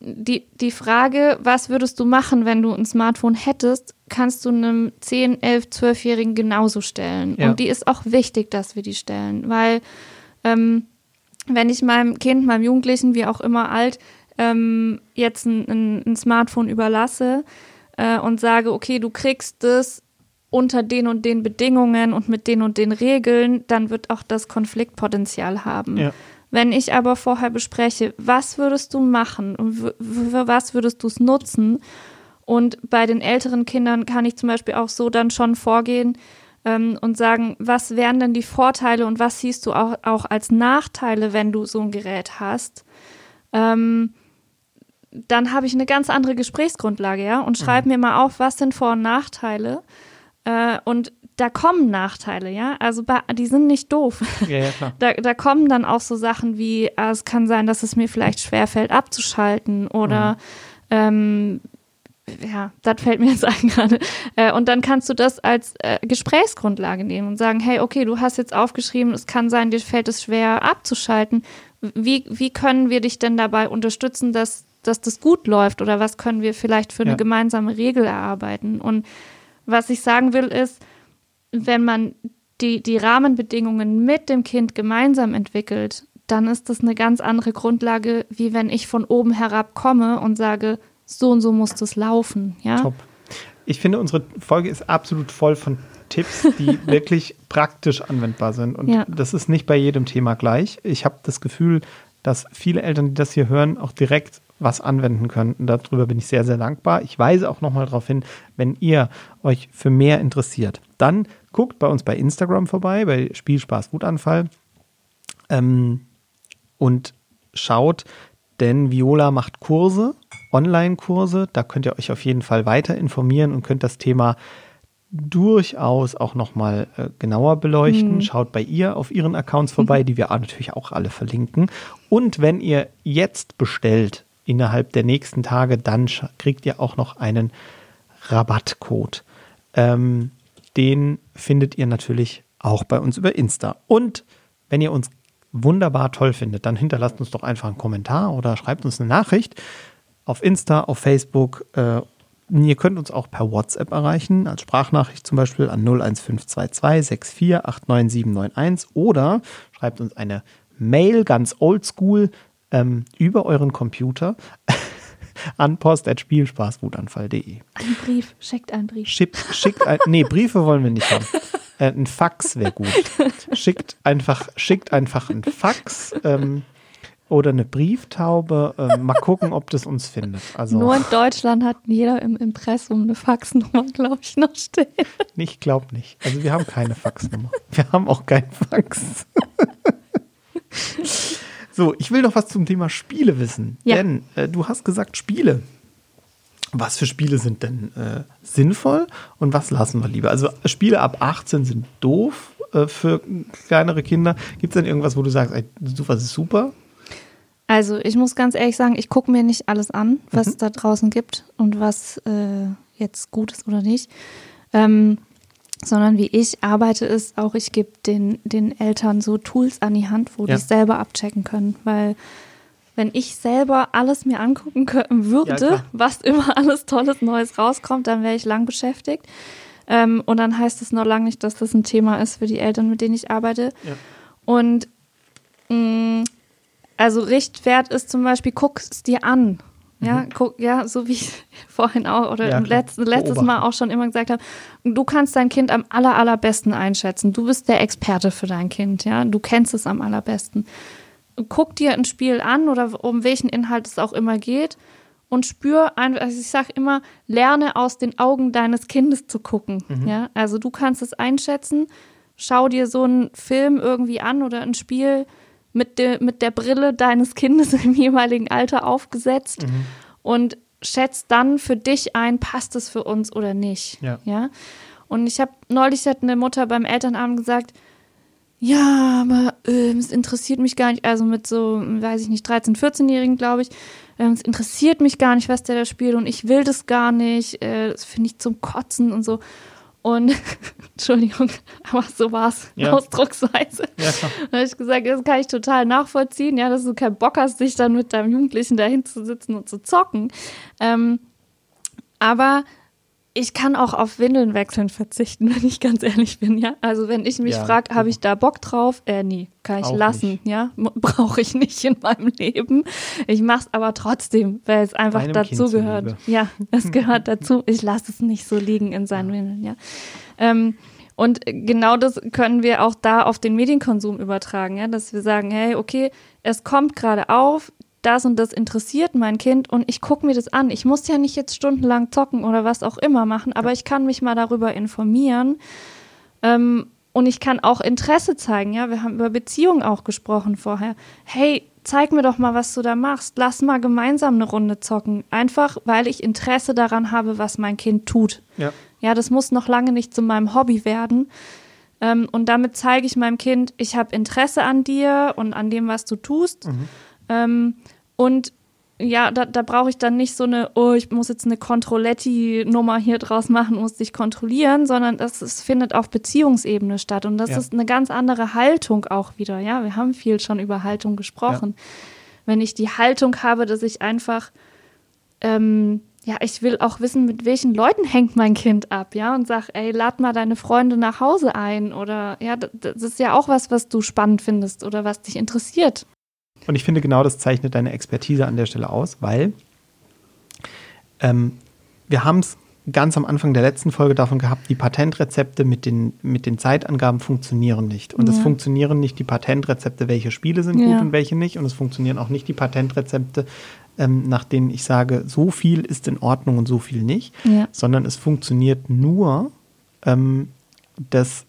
die, die Frage, was würdest du machen, wenn du ein Smartphone hättest, kannst du einem 10, 11, 12-Jährigen genauso stellen. Ja. Und die ist auch wichtig, dass wir die stellen, weil ähm, wenn ich meinem Kind, meinem Jugendlichen, wie auch immer alt, ähm, jetzt ein, ein, ein Smartphone überlasse äh, und sage, okay, du kriegst es unter den und den Bedingungen und mit den und den Regeln, dann wird auch das Konfliktpotenzial haben. Ja. Wenn ich aber vorher bespreche, was würdest du machen und für was würdest du es nutzen? Und bei den älteren Kindern kann ich zum Beispiel auch so dann schon vorgehen ähm, und sagen, was wären denn die Vorteile und was siehst du auch, auch als Nachteile, wenn du so ein Gerät hast? Ähm, dann habe ich eine ganz andere Gesprächsgrundlage, ja, und schreibe mir mal auf, was sind Vor- und Nachteile. Äh, und da kommen Nachteile, ja. Also die sind nicht doof. Ja, ja, klar. Da, da kommen dann auch so Sachen wie, äh, es kann sein, dass es mir vielleicht schwerfällt abzuschalten oder ähm, ja, das fällt mir jetzt ein gerade. Äh, und dann kannst du das als äh, Gesprächsgrundlage nehmen und sagen, hey, okay, du hast jetzt aufgeschrieben, es kann sein, dir fällt es schwer abzuschalten. Wie, wie können wir dich denn dabei unterstützen, dass, dass das gut läuft oder was können wir vielleicht für eine Ja. gemeinsame Regel erarbeiten? Und was ich sagen will ist, wenn man die, die Rahmenbedingungen mit dem Kind gemeinsam entwickelt, dann ist das eine ganz andere Grundlage, wie wenn ich von oben herab komme und sage, so und so muss das laufen. Ja? Top. Ich finde, unsere Folge ist absolut voll von Tipps, die wirklich praktisch anwendbar sind. Und Ja. das ist nicht bei jedem Thema gleich. Ich habe das Gefühl, dass viele Eltern, die das hier hören, auch direkt was anwenden können. Und darüber bin ich sehr, sehr dankbar. Ich weise auch nochmal darauf hin, wenn ihr euch für mehr interessiert, dann guckt bei uns bei Instagram vorbei, bei Spielspaß Wutanfall. Ähm, und schaut, denn Viola macht Kurse, Online-Kurse. Da könnt ihr euch auf jeden Fall weiter informieren und könnt das Thema durchaus auch nochmal äh, genauer beleuchten. Schaut bei ihr auf ihren Accounts vorbei, die wir natürlich auch alle verlinken. Und wenn ihr jetzt bestellt, innerhalb der nächsten Tage, dann kriegt ihr auch noch einen Rabattcode. Ähm, den findet ihr natürlich auch bei uns über Insta. Und wenn ihr uns wunderbar toll findet, dann hinterlasst uns doch einfach einen Kommentar oder schreibt uns eine Nachricht auf Insta, auf Facebook. Äh, ihr könnt uns auch per WhatsApp erreichen, als Sprachnachricht zum Beispiel an 01522 6489791 oder schreibt uns eine Mail ganz oldschool ähm, über euren Computer an post.spielspaßwutanfall.de. Ein Brief, schickt einen Brief. Schickt, schickt ein, nee, Briefe wollen wir nicht haben. Äh, ein Fax wäre gut. Schickt einfach, schickt einfach ein Fax ähm, oder eine Brieftaube. Ähm, mal gucken, ob das uns findet. Also Nur in Deutschland hat jeder im Impressum eine Faxnummer, glaube ich, noch stehen. ich glaube nicht. Also wir haben keine Faxnummer. Wir haben auch keinen Fax. so, ich will noch was zum Thema Spiele wissen. Ja. Denn äh, du hast gesagt Spiele. Was für Spiele sind denn äh, sinnvoll und was lassen wir lieber? Also Spiele ab 18 sind doof äh, für kleinere Kinder. Gibt es denn irgendwas, wo du sagst, ey, sowas ist super? Also ich muss ganz ehrlich sagen, ich gucke mir nicht alles an, was es da draußen gibt und was äh, jetzt gut ist oder nicht. Ähm, sondern wie ich arbeite, ist auch, ich gebe den, den Eltern so Tools an die Hand, wo Ja. die es selber abchecken können. Weil wenn ich selber alles mir angucken können Ja, würde, klar. was immer alles Tolles Neues rauskommt, dann wäre ich lang beschäftigt. Ähm, und dann heißt es noch lange nicht, dass das ein Thema ist für die Eltern, mit denen ich arbeite. Ja. Und mh, also Richtwert ist zum Beispiel, guck es dir an. Ja, mhm. guck, ja, so wie ich vorhin auch oder ja, letzten, letztes Mal auch schon immer gesagt habe, du kannst dein Kind am aller, allerbesten einschätzen. Du bist der Experte für dein Kind, ja. Du kennst es am allerbesten. Guck dir ein Spiel an oder um welchen Inhalt es auch immer geht und spür einfach, also ich sage immer, lerne aus den Augen deines Kindes zu gucken. Mhm. Ja, also du kannst es einschätzen. Schau dir so einen Film irgendwie an oder ein Spiel mit, de, mit der Brille deines Kindes im jeweiligen Alter aufgesetzt mhm. und schätzt dann für dich ein, passt es für uns oder nicht. Ja. ja? Und ich habe neulich hat eine Mutter beim Elternabend gesagt, ja, aber äh, es interessiert mich gar nicht, also mit so, weiß ich nicht, 13-, 14-Jährigen, glaube ich, ähm, es interessiert mich gar nicht, was der da spielt und ich will das gar nicht, äh, das finde ich zum Kotzen und so. Und Entschuldigung, aber so war es, ja. Ausdrucksweise. Ja, da habe ich gesagt, das kann ich total nachvollziehen, ja, dass du keinen Bock hast, dich dann mit deinem Jugendlichen dahin zu sitzen und zu zocken. Ähm, aber ich kann auch auf Windeln wechseln verzichten, wenn ich ganz ehrlich bin, ja. Also wenn ich mich ja, frage, habe ich da Bock drauf? Äh, nee, kann ich auch lassen, nicht. ja. Brauche ich nicht in meinem Leben. Ich mache es aber trotzdem, weil es einfach Deinem dazu gehört. Ja, es gehört dazu. Ich lasse es nicht so liegen in seinen Windeln, ja. Ähm, und genau das können wir auch da auf den Medienkonsum übertragen, ja, dass wir sagen, hey, okay, es kommt gerade auf, das und das interessiert mein Kind und ich gucke mir das an. Ich muss ja nicht jetzt stundenlang zocken oder was auch immer machen, aber ich kann mich mal darüber informieren. Ähm, und ich kann auch Interesse zeigen, ja. Wir haben über Beziehungen auch gesprochen vorher. Hey, zeig mir doch mal, was du da machst. Lass mal gemeinsam eine Runde zocken. Einfach, weil ich Interesse daran habe, was mein Kind tut. Ja, ja das muss noch lange nicht zu meinem Hobby werden. Ähm, und damit zeige ich meinem Kind, ich habe Interesse an dir und an dem, was du tust. Mhm. Ähm, und ja, da, da brauche ich dann nicht so eine, oh, ich muss jetzt eine Controletti-Nummer hier draus machen, muss dich kontrollieren, sondern das, das findet auf Beziehungsebene statt. Und das ja. ist eine ganz andere Haltung auch wieder. Ja, wir haben viel schon über Haltung gesprochen. Ja. Wenn ich die Haltung habe, dass ich einfach, ähm, ja, ich will auch wissen, mit welchen Leuten hängt mein Kind ab, ja, und sag, ey, lad mal deine Freunde nach Hause ein oder, ja, das ist ja auch was, was du spannend findest oder was dich interessiert. Und ich finde, genau das zeichnet deine Expertise an der Stelle aus, weil ähm, wir haben es ganz am Anfang der letzten Folge davon gehabt, die Patentrezepte mit den, mit den Zeitangaben funktionieren nicht. Und ja. es funktionieren nicht die Patentrezepte, welche Spiele sind ja. gut und welche nicht. Und es funktionieren auch nicht die Patentrezepte, ähm, nach denen ich sage, so viel ist in Ordnung und so viel nicht. Ja. Sondern es funktioniert nur ähm, das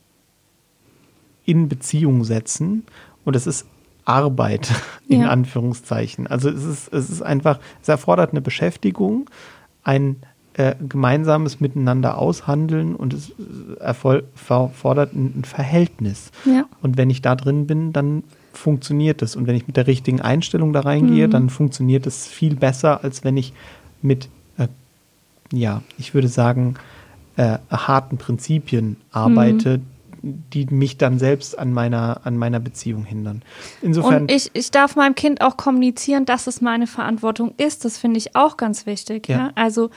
in Beziehung setzen. Und es ist Arbeit, in ja. Anführungszeichen. Also es ist, es ist einfach, es erfordert eine Beschäftigung, ein äh, gemeinsames Miteinander aushandeln und es erfordert ein, Verhältnis. Ja. Und wenn ich da drin bin, dann funktioniert es. Und wenn ich mit der richtigen Einstellung da reingehe, mhm. dann funktioniert es viel besser, als wenn ich mit, äh, ja, ich würde sagen, äh, harten Prinzipien arbeite, mhm die mich dann selbst an meiner, an meiner Beziehung hindern. Insofern. Und ich, ich darf meinem Kind auch kommunizieren, dass es meine Verantwortung ist. Das finde ich auch ganz wichtig. Ja. ja? Also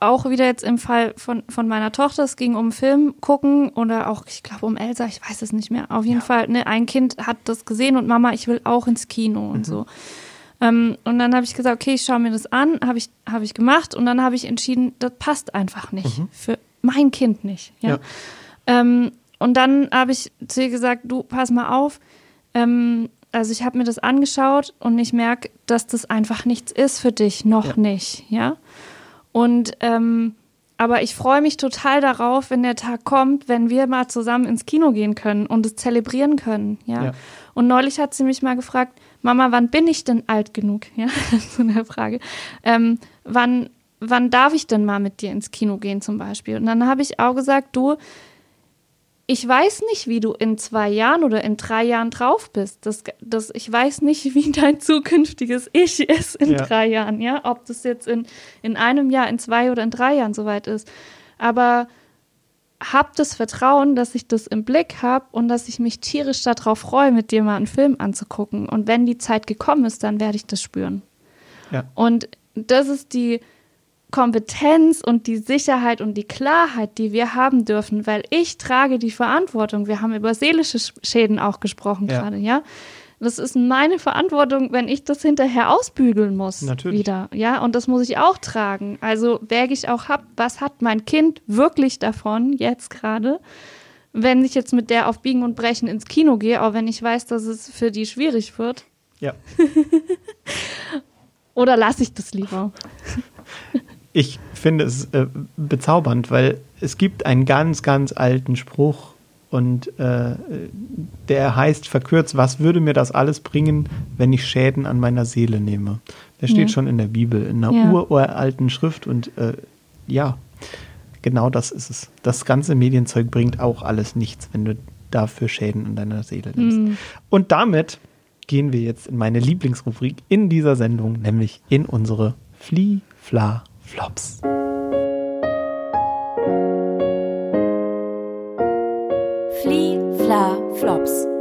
auch wieder jetzt im Fall von, von meiner Tochter, es ging um Film gucken oder auch, ich glaube, um Elsa, ich weiß es nicht mehr. Auf jeden ja. Fall, ne, ein Kind hat das gesehen und Mama, ich will auch ins Kino und mhm. so. Ähm, und dann habe ich gesagt, okay, ich schaue mir das an, habe ich, hab ich gemacht und dann habe ich entschieden, das passt einfach nicht. Mhm. Für mein Kind nicht. Ja. ja. Ähm, und dann habe ich zu ihr gesagt, du, pass mal auf. Ähm, also ich habe mir das angeschaut und ich merke, dass das einfach nichts ist für dich, noch ja. nicht, ja. Und ähm, aber ich freue mich total darauf, wenn der Tag kommt, wenn wir mal zusammen ins Kino gehen können und es zelebrieren können, ja. ja. Und neulich hat sie mich mal gefragt, Mama, wann bin ich denn alt genug? Ja, so eine Frage. Ähm, wann, wann darf ich denn mal mit dir ins Kino gehen zum Beispiel? Und dann habe ich auch gesagt, du, ich weiß nicht, wie du in zwei Jahren oder in drei Jahren drauf bist. Das, das, ich weiß nicht, wie dein zukünftiges Ich ist in ja. drei Jahren, ja. Ob das jetzt in, in einem Jahr, in zwei oder in drei Jahren soweit ist. Aber hab das Vertrauen, dass ich das im Blick habe und dass ich mich tierisch darauf freue, mit dir mal einen Film anzugucken. Und wenn die Zeit gekommen ist, dann werde ich das spüren. Ja. Und das ist die, Kompetenz und die Sicherheit und die Klarheit, die wir haben dürfen, weil ich trage die Verantwortung. Wir haben über seelische Schäden auch gesprochen ja. gerade, ja. Das ist meine Verantwortung, wenn ich das hinterher ausbügeln muss. Natürlich. Wieder. Ja, und das muss ich auch tragen. Also wäge ich auch ab, was hat mein Kind wirklich davon, jetzt gerade, wenn ich jetzt mit der auf Biegen und Brechen ins Kino gehe, auch wenn ich weiß, dass es für die schwierig wird. Ja. Oder lasse ich das lieber? Ich finde es äh, bezaubernd, weil es gibt einen ganz, ganz alten Spruch und äh, der heißt verkürzt, was würde mir das alles bringen, wenn ich Schäden an meiner Seele nehme? Der steht Ja. schon in der Bibel, in einer Ja. uralten Schrift und äh, ja, genau das ist es. Das ganze Medienzeug bringt auch alles nichts, wenn du dafür Schäden an deiner Seele nimmst. Mhm. Und damit gehen wir jetzt in meine Lieblingsrubrik in dieser Sendung, nämlich in unsere Flie, Fla, Flops. Flie, Fla, Flops.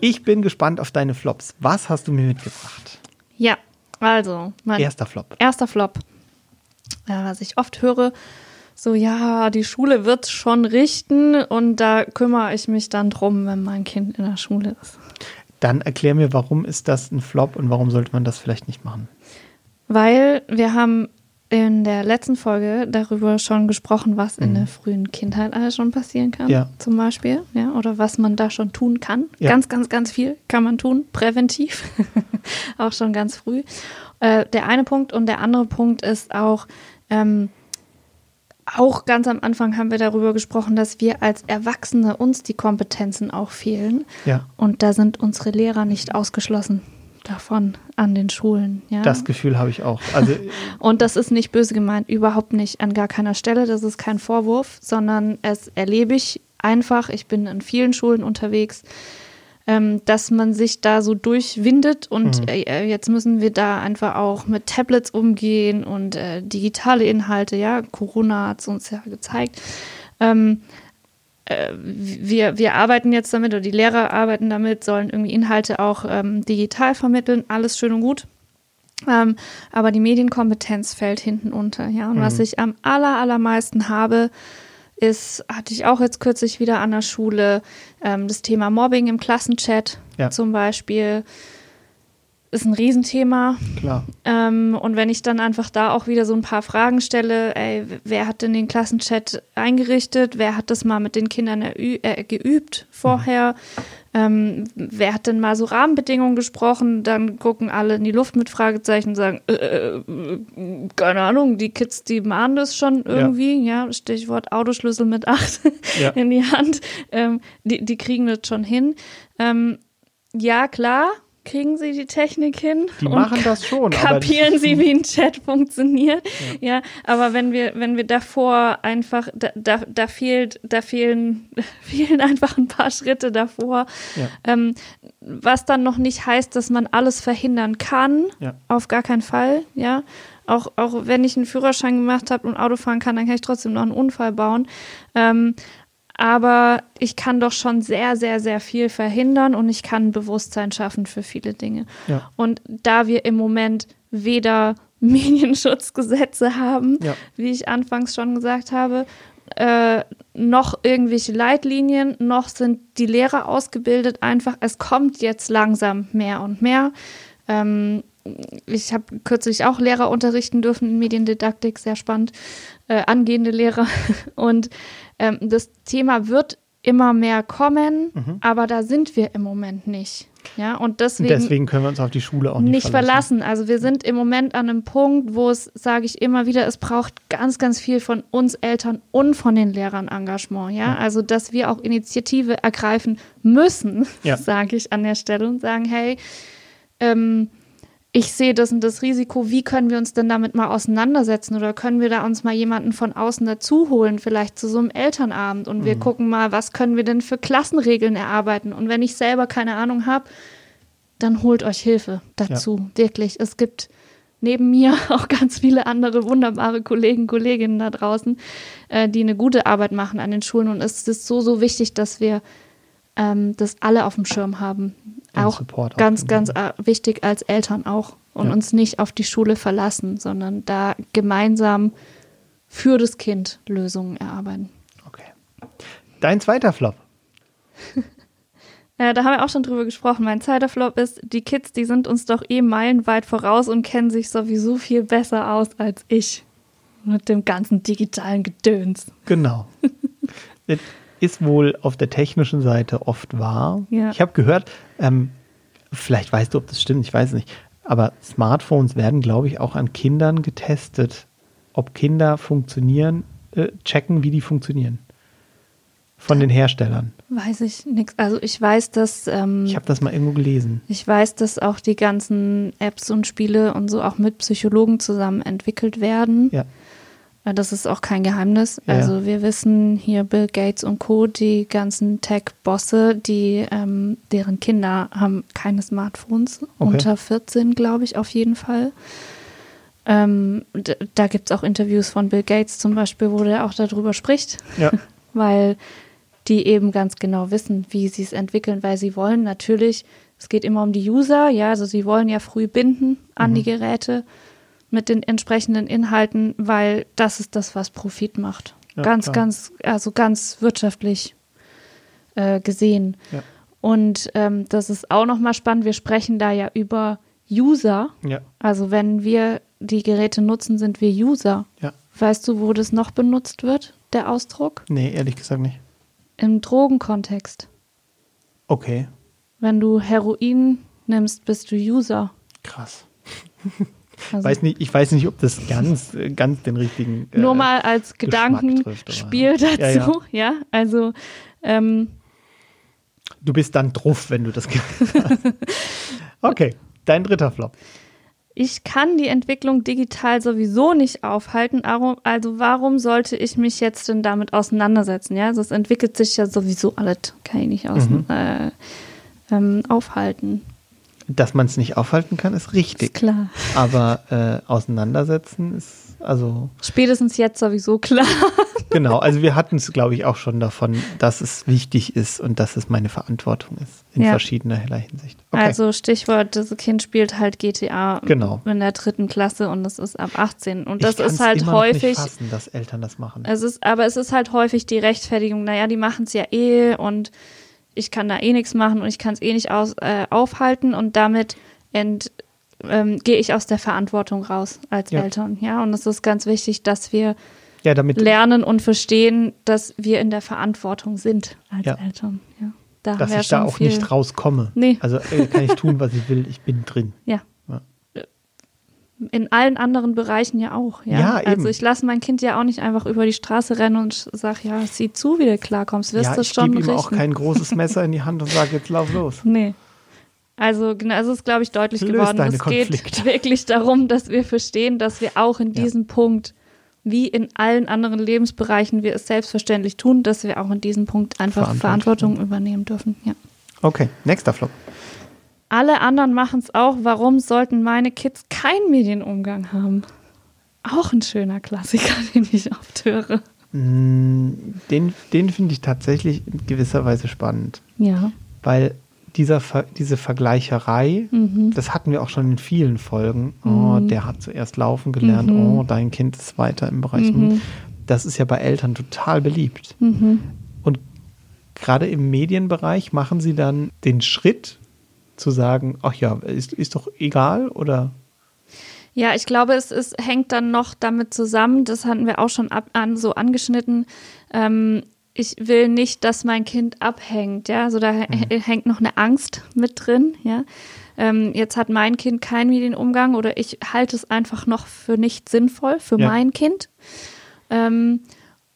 Ich bin gespannt auf deine Flops. Was hast du mir mitgebracht? Ja, also, mein Erster Flop. erster Flop, ja, was ich oft höre, so ja, die Schule wird schon richten und da kümmere ich mich dann drum, wenn mein Kind in der Schule ist. Dann erklär mir, warum ist das ein Flop und warum sollte man das vielleicht nicht machen? Weil wir haben in der letzten Folge darüber schon gesprochen, was in der frühen Kindheit alles schon passieren kann. Mhm. Ja. Zum Beispiel, ja, oder was man da schon tun kann. Ja. Ganz, ganz, ganz viel kann man tun, präventiv. auch schon ganz früh. Äh, der eine Punkt und der andere Punkt ist auch, ähm, auch ganz am Anfang haben wir darüber gesprochen, dass wir als Erwachsene uns die Kompetenzen auch fehlen. Ja, Und da sind unsere Lehrer nicht ausgeschlossen davon an den Schulen. Ja? das Gefühl habe ich auch. Also Und das ist nicht böse gemeint, überhaupt nicht an gar keiner Stelle. Das ist kein Vorwurf, sondern es erlebe ich einfach. Ich bin in vielen Schulen unterwegs, ähm, dass man sich da so durchwindet und äh, jetzt müssen wir da einfach auch mit Tablets umgehen und äh, digitale Inhalte. Ja, Corona hat es uns ja gezeigt. Ähm, äh, wir, wir arbeiten jetzt damit oder die Lehrer arbeiten damit, sollen irgendwie Inhalte auch ähm, digital vermitteln. Alles schön und gut. Ähm, aber die Medienkompetenz fällt hinten unter, ja. Und was ich am aller, allermeisten habe, ist, hatte ich auch jetzt kürzlich wieder an der Schule, ähm, das Thema Mobbing im Klassenchat Ja. zum Beispiel. Ist ein Riesenthema. klar. Ähm, und wenn ich dann einfach da auch wieder so ein paar Fragen stelle, ey, wer hat denn den Klassenchat eingerichtet? Wer hat das mal mit den Kindern äh, geübt vorher? Ähm, wer hat denn mal so Rahmenbedingungen gesprochen? Dann gucken alle in die Luft mit Fragezeichen und sagen, äh, äh, äh, keine Ahnung, die Kids, die mahnen das schon irgendwie, ja, Stichwort Autoschlüssel mit acht Ja. in die Hand, ähm, die, die kriegen das schon hin. Ähm, ja, klar, kriegen sie die Technik hin. Die machen das schon. kapieren sie, wie ein Chat funktioniert. Ja, aber wenn wir, wenn wir davor einfach, da, da, da fehlt, da fehlen, fehlen einfach ein paar Schritte davor. Ja. Ähm, was dann noch nicht heißt, dass man alles verhindern kann. Ja. Auf gar keinen Fall, ja. Auch, auch wenn ich einen Führerschein gemacht habe und Auto fahren kann, dann kann ich trotzdem noch einen Unfall bauen. Ähm, aber ich kann doch schon sehr, sehr, sehr viel verhindern und ich kann ein Bewusstsein schaffen für viele Dinge. Ja. Und da wir im Moment weder Medienschutzgesetze haben, Ja. wie ich anfangs schon gesagt habe, äh, noch irgendwelche Leitlinien, noch sind die Lehrer ausgebildet. Einfach, es kommt jetzt langsam mehr und mehr. Ähm, ich habe kürzlich auch Lehrer unterrichten dürfen in Mediendidaktik, sehr spannend, äh, angehende Lehrer. Und ähm, das Thema wird immer mehr kommen, aber da sind wir im Moment nicht. Ja, und deswegen, Deswegen können wir uns auf die Schule auch nicht, nicht verlassen. Also wir sind im Moment an einem Punkt, wo es, sage ich immer wieder, es braucht ganz, ganz viel von uns Eltern und von den Lehrern Engagement. Ja, also dass wir auch Initiative ergreifen müssen, Ja. sage ich an der Stelle und sagen, hey, ähm, ich sehe das und das Risiko, wie können wir uns denn damit mal auseinandersetzen oder können wir da uns mal jemanden von außen dazu holen, vielleicht zu so einem Elternabend? Und wir gucken mal, was können wir denn für Klassenregeln erarbeiten? Und wenn ich selber keine Ahnung habe, dann holt euch Hilfe dazu, wirklich. Es gibt neben mir auch ganz viele andere wunderbare Kollegen, Kolleginnen da draußen, äh, die eine gute Arbeit machen an den Schulen. Und es ist so, so wichtig, dass wir ähm, das alle auf dem Schirm haben. Auch ganz, ganz äh, wichtig als Eltern auch und Ja. uns nicht auf die Schule verlassen, sondern da gemeinsam für das Kind Lösungen erarbeiten. Okay. Dein zweiter Flop. Äh, da haben wir auch schon drüber gesprochen. Mein zweiter Flop ist, die Kids, die sind uns doch eh meilenweit voraus und kennen sich sowieso viel besser aus als ich. Mit dem ganzen digitalen Gedöns. Genau. Ist wohl auf der technischen Seite oft wahr. Ja. Ich habe gehört, ähm, vielleicht weißt du, ob das stimmt, ich weiß es nicht, aber Smartphones werden, glaube ich, auch an Kindern getestet, ob Kinder funktionieren, äh, checken, wie die funktionieren. Von den Herstellern. Weiß ich nichts. Also ich weiß, dass ähm, Ich habe das mal irgendwo gelesen. ich weiß, dass auch die ganzen Apps und Spiele und so auch mit Psychologen zusammen entwickelt werden. Ja. Äh, Das ist auch kein Geheimnis. Ja. Also wir wissen hier Bill Gates und Co., die ganzen Tech-Bosse, die ähm, deren Kinder haben keine Smartphones, Okay. unter 14, glaube ich, auf jeden Fall. Ähm, da gibt es auch Interviews von Bill Gates zum Beispiel, wo der auch darüber spricht, Ja. weil die eben ganz genau wissen, wie sie es entwickeln, weil sie wollen natürlich, es geht immer um die User, ja, also sie wollen ja früh binden an Mhm. die Geräte mit den entsprechenden Inhalten, weil das ist das, was Profit macht. Ja, ganz, klar. ganz, also ganz wirtschaftlich äh, gesehen. Ja. Und ähm, das ist auch nochmal spannend. Wir sprechen da ja über User. Ja. Also wenn wir die Geräte nutzen, sind wir User. Ja. Weißt du, wo das noch benutzt wird, der Ausdruck? Nee, ehrlich gesagt nicht. Im Drogenkontext. Okay. Wenn du Heroin nimmst, bist du User. Krass. Also Weiß nicht, ich weiß nicht, ob das ganz, ganz den richtigen. äh, nur mal als Gedankenspiel Ja, dazu. Ja, also ähm, Du bist dann druff, wenn du das hast. Okay, dein dritter Flop. ich kann die Entwicklung digital sowieso nicht aufhalten. Also warum sollte ich mich jetzt denn damit auseinandersetzen? Ja, also es entwickelt sich ja sowieso alles. Kann ich nicht aus, Mhm. äh, ähm, aufhalten. Dass man es nicht aufhalten kann, ist Ist richtig. klar. Aber äh, auseinandersetzen ist, also Spätestens jetzt sowieso klar. genau. Also wir hatten es, glaube ich, auch schon davon, dass es wichtig ist und dass es meine Verantwortung ist in Ja. verschiedener Hinsicht. Okay. Also Stichwort, das Kind spielt halt GTA Genau. in der dritten Klasse und das ist ab 18. Und das ist halt immer noch häufig, Nicht fassen, dass Eltern das machen. es ist, aber es ist halt häufig die Rechtfertigung, naja, die machen es ja eh und ich kann da eh nichts machen und ich kann es eh nicht aus, äh, aufhalten und damit ent, ähm, gehe ich aus der Verantwortung raus als Ja. Eltern. Ja, und es ist ganz wichtig, dass wir ja, damit lernen und verstehen, dass wir in der Verantwortung sind als Ja. Eltern. Ja. Da dass ich da auch viel, nicht rauskomme. Nee. Also äh, kann ich tun, was ich will. Ich bin drin. Ja. Ja. In allen anderen Bereichen ja auch. Ja, Ja, eben. Also ich lasse mein Kind ja auch nicht einfach über die Straße rennen und sage, ja, sieh zu, wie du klarkommst. Wirst ja, du ich schon gebe ihm auch kein großes Messer in die Hand und sage, jetzt lauf los. Nee. Also, genau, es ist, glaube ich, deutlich Löst geworden. Es geht wirklich darum, dass wir verstehen, dass wir auch in Ja. diesem Punkt, wie in allen anderen Lebensbereichen, wir es selbstverständlich tun, dass wir auch in diesem Punkt einfach Verantwortung. Verantwortung übernehmen dürfen. Ja. Okay, nächster Flop. Alle anderen machen es auch. Warum sollten meine Kids keinen Medienumgang haben? Auch ein schöner Klassiker, den ich oft höre. Mm, Den, den finde ich tatsächlich in gewisser Weise spannend, Ja. weil dieser, Ver- diese Vergleicherei, Mhm. das hatten wir auch schon in vielen Folgen. Oh, der hat zuerst laufen gelernt. Mhm. Oh, dein Kind ist weiter im Bereich. Mhm. Das ist ja bei Eltern total beliebt. Mhm. Und gerade im Medienbereich machen sie dann den Schritt zu sagen, ach ja, ist, ist doch egal oder Ja, ich glaube, es, es hängt dann noch damit zusammen, das hatten wir auch schon ab, an, so angeschnitten. Ähm, ich will nicht, dass mein Kind abhängt, ja. Also da hä- hängt noch eine Angst mit drin, ja. Ähm, jetzt hat mein Kind keinen Medienumgang oder ich halte es einfach noch für nicht sinnvoll für Ja. mein Kind. Ähm,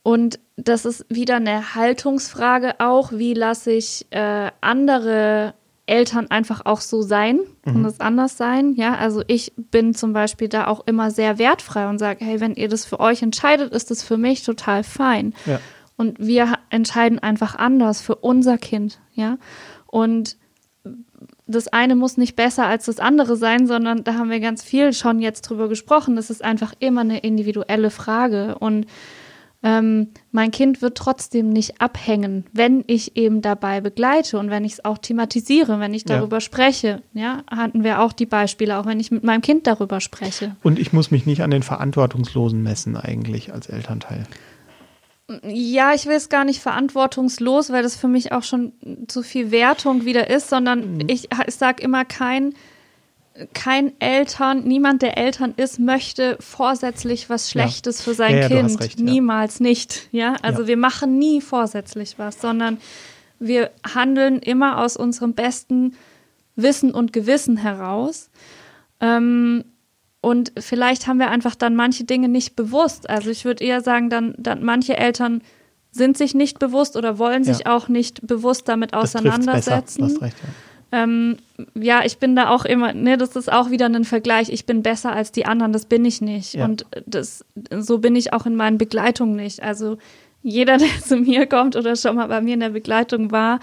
und das ist wieder eine Haltungsfrage auch, wie lasse ich äh, andere Eltern einfach auch so sein und es anders sein. Ja, also ich bin zum Beispiel da auch immer sehr wertfrei und sage, hey, wenn ihr das für euch entscheidet, ist das für mich total fein. Ja. Und wir entscheiden einfach anders für unser Kind, ja. Und das eine muss nicht besser als das andere sein, sondern da haben wir ganz viel schon jetzt drüber gesprochen. Das ist einfach immer eine individuelle Frage. Und ähm, mein Kind wird trotzdem nicht abhängen, wenn ich eben dabei begleite und wenn ich es auch thematisiere, wenn ich Ja. darüber spreche. Ja, hatten wir auch die Beispiele, auch wenn ich mit meinem Kind darüber spreche. Und ich muss mich nicht an den Verantwortungslosen messen eigentlich als Elternteil. Ja, ich will es gar nicht verantwortungslos, weil das für mich auch schon zu viel Wertung wieder ist, sondern Mhm. ich, ich sage immer, kein, kein Eltern, niemand, der Eltern ist, möchte vorsätzlich was Schlechtes für sein Ja, ja, Kind. recht, ja. Niemals nicht. Ja, also Ja. wir machen nie vorsätzlich was, sondern wir handeln immer aus unserem besten Wissen und Gewissen heraus. Ähm, und vielleicht haben wir einfach dann manche Dinge nicht bewusst. Also ich würde eher sagen, dann, dann manche Eltern sind sich nicht bewusst oder wollen sich Ja. auch nicht bewusst damit Das auseinandersetzen. Du hast recht, ja. Ähm, ja, ich bin da auch immer, ne, das ist auch wieder ein Vergleich. Ich bin besser als die anderen, das bin ich nicht. Ja. Und das, so bin ich auch in meinen Begleitungen nicht. Also jeder, der zu mir kommt oder schon mal bei mir in der Begleitung war,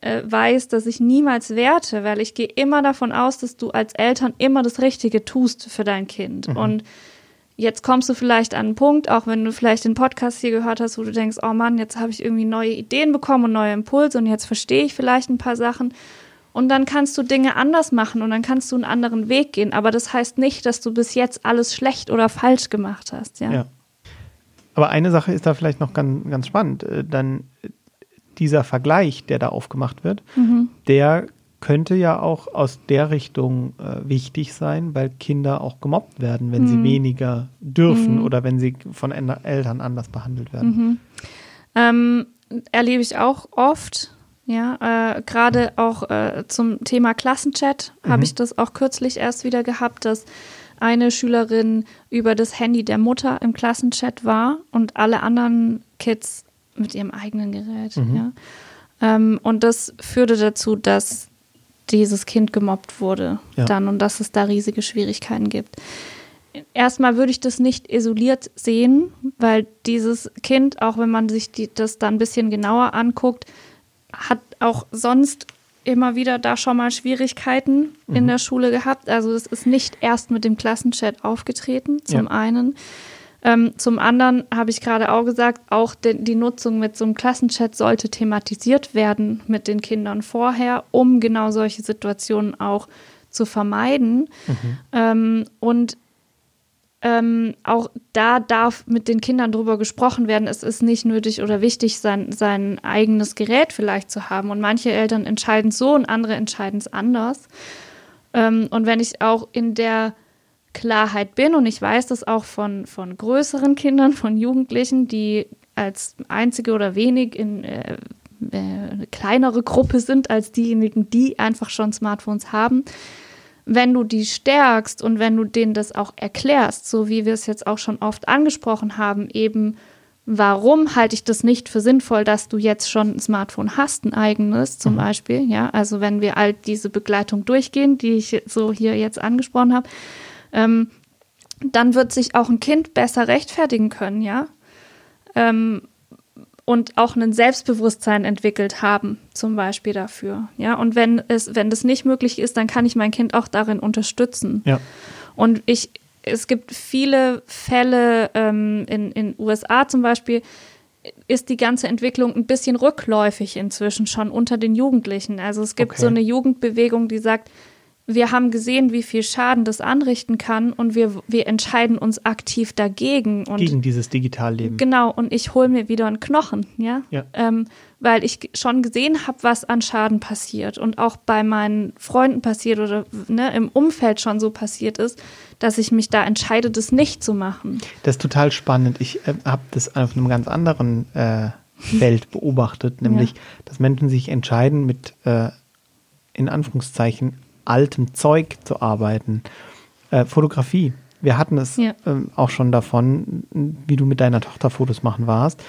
äh, weiß, dass ich niemals werte, weil ich gehe immer davon aus, dass du als Eltern immer das Richtige tust für dein Kind. Und jetzt kommst du vielleicht an einen Punkt, auch wenn du vielleicht den Podcast hier gehört hast, wo du denkst, oh Mann, jetzt habe ich irgendwie neue Ideen bekommen und neue Impulse und jetzt verstehe ich vielleicht ein paar Sachen. Und dann kannst du Dinge anders machen und dann kannst du einen anderen Weg gehen. Aber das heißt nicht, dass du bis jetzt alles schlecht oder falsch gemacht hast. Ja. Ja. Aber eine Sache ist da vielleicht noch ganz, ganz spannend. Äh, Dann äh, dieser Vergleich, der da aufgemacht wird, Mhm. der könnte ja auch aus der Richtung äh, wichtig sein, weil Kinder auch gemobbt werden, wenn Mhm. sie weniger dürfen oder wenn sie von Eltern anders behandelt werden. Mhm. Ähm, erlebe ich auch oft. Ja, äh, gerade auch äh, zum Thema Klassenchat Mhm. habe ich das auch kürzlich erst wieder gehabt, dass eine Schülerin über das Handy der Mutter im Klassenchat war und alle anderen Kids mit ihrem eigenen Gerät. Mhm. Ja. Ähm, und das führte dazu, dass dieses Kind gemobbt wurde Ja. dann und dass es da riesige Schwierigkeiten gibt. Erstmal würde ich das nicht isoliert sehen, weil dieses Kind, auch wenn man sich die, das dann ein bisschen genauer anguckt, hat auch sonst immer wieder da schon mal Schwierigkeiten in der Schule gehabt. Also es ist nicht erst mit dem Klassenchat aufgetreten, zum Ja. einen. Ähm, zum anderen habe ich gerade auch gesagt, auch de, die Nutzung mit so einem Klassenchat sollte thematisiert werden mit den Kindern vorher, um genau solche Situationen auch zu vermeiden. Ähm, und ähm, auch da darf mit den Kindern drüber gesprochen werden. Es ist nicht nötig oder wichtig, sein, sein eigenes Gerät vielleicht zu haben. Und manche Eltern entscheiden so und andere entscheiden es anders. Ähm, und wenn ich auch in der Klarheit bin und ich weiß das auch von, von größeren Kindern, von Jugendlichen, die als einzige oder wenig in äh, äh, eine kleinere Gruppe sind als diejenigen, die einfach schon Smartphones haben, wenn du die stärkst und wenn du denen das auch erklärst, so wie wir es jetzt auch schon oft angesprochen haben, eben warum halte ich das nicht für sinnvoll, dass du jetzt schon ein Smartphone hast, ein eigenes zum Beispiel, ja, also wenn wir all diese Begleitung durchgehen, die ich so hier jetzt angesprochen habe, ähm, dann wird sich auch ein Kind besser rechtfertigen können, ja, ähm, und auch ein Selbstbewusstsein entwickelt haben, zum Beispiel dafür. Ja, und wenn es, wenn das nicht möglich ist, dann kann ich mein Kind auch darin unterstützen. Ja. Und ich, es gibt viele Fälle ähm, in in USA zum Beispiel ist die ganze Entwicklung ein bisschen rückläufig inzwischen schon unter den Jugendlichen. Also es gibt Okay. so eine Jugendbewegung, die sagt, wir haben gesehen, wie viel Schaden das anrichten kann und wir, wir entscheiden uns aktiv dagegen. Und Gegen dieses Digitalleben. Genau, und ich hole mir wieder einen Knochen, ja. Ja. Ähm, weil ich schon gesehen habe, was an Schaden passiert und auch bei meinen Freunden passiert oder ne, im Umfeld schon so passiert ist, dass ich mich da entscheide, das nicht zu machen. Das ist total spannend. Ich äh, habe das auf einem ganz anderen äh, Feld beobachtet, nämlich, dass Menschen sich entscheiden, mit äh, in Anführungszeichen altem Zeug zu arbeiten. Äh, Fotografie. Wir hatten es Ja. ähm, auch schon davon, wie du mit deiner Tochter Fotos machen warst.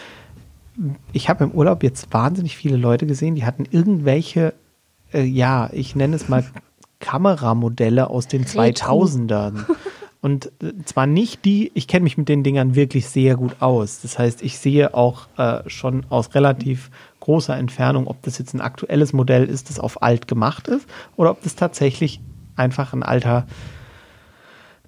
Ich habe im Urlaub jetzt wahnsinnig viele Leute gesehen, die hatten irgendwelche, äh, ja, ich nenne es mal Kameramodelle aus den Retro. 2000ern. Und äh, zwar nicht die, ich kenne mich mit den Dingern wirklich sehr gut aus. Das heißt, ich sehe auch äh, schon aus relativ großer Entfernung, ob das jetzt ein aktuelles Modell ist, das auf alt gemacht ist, oder ob das tatsächlich einfach ein alter,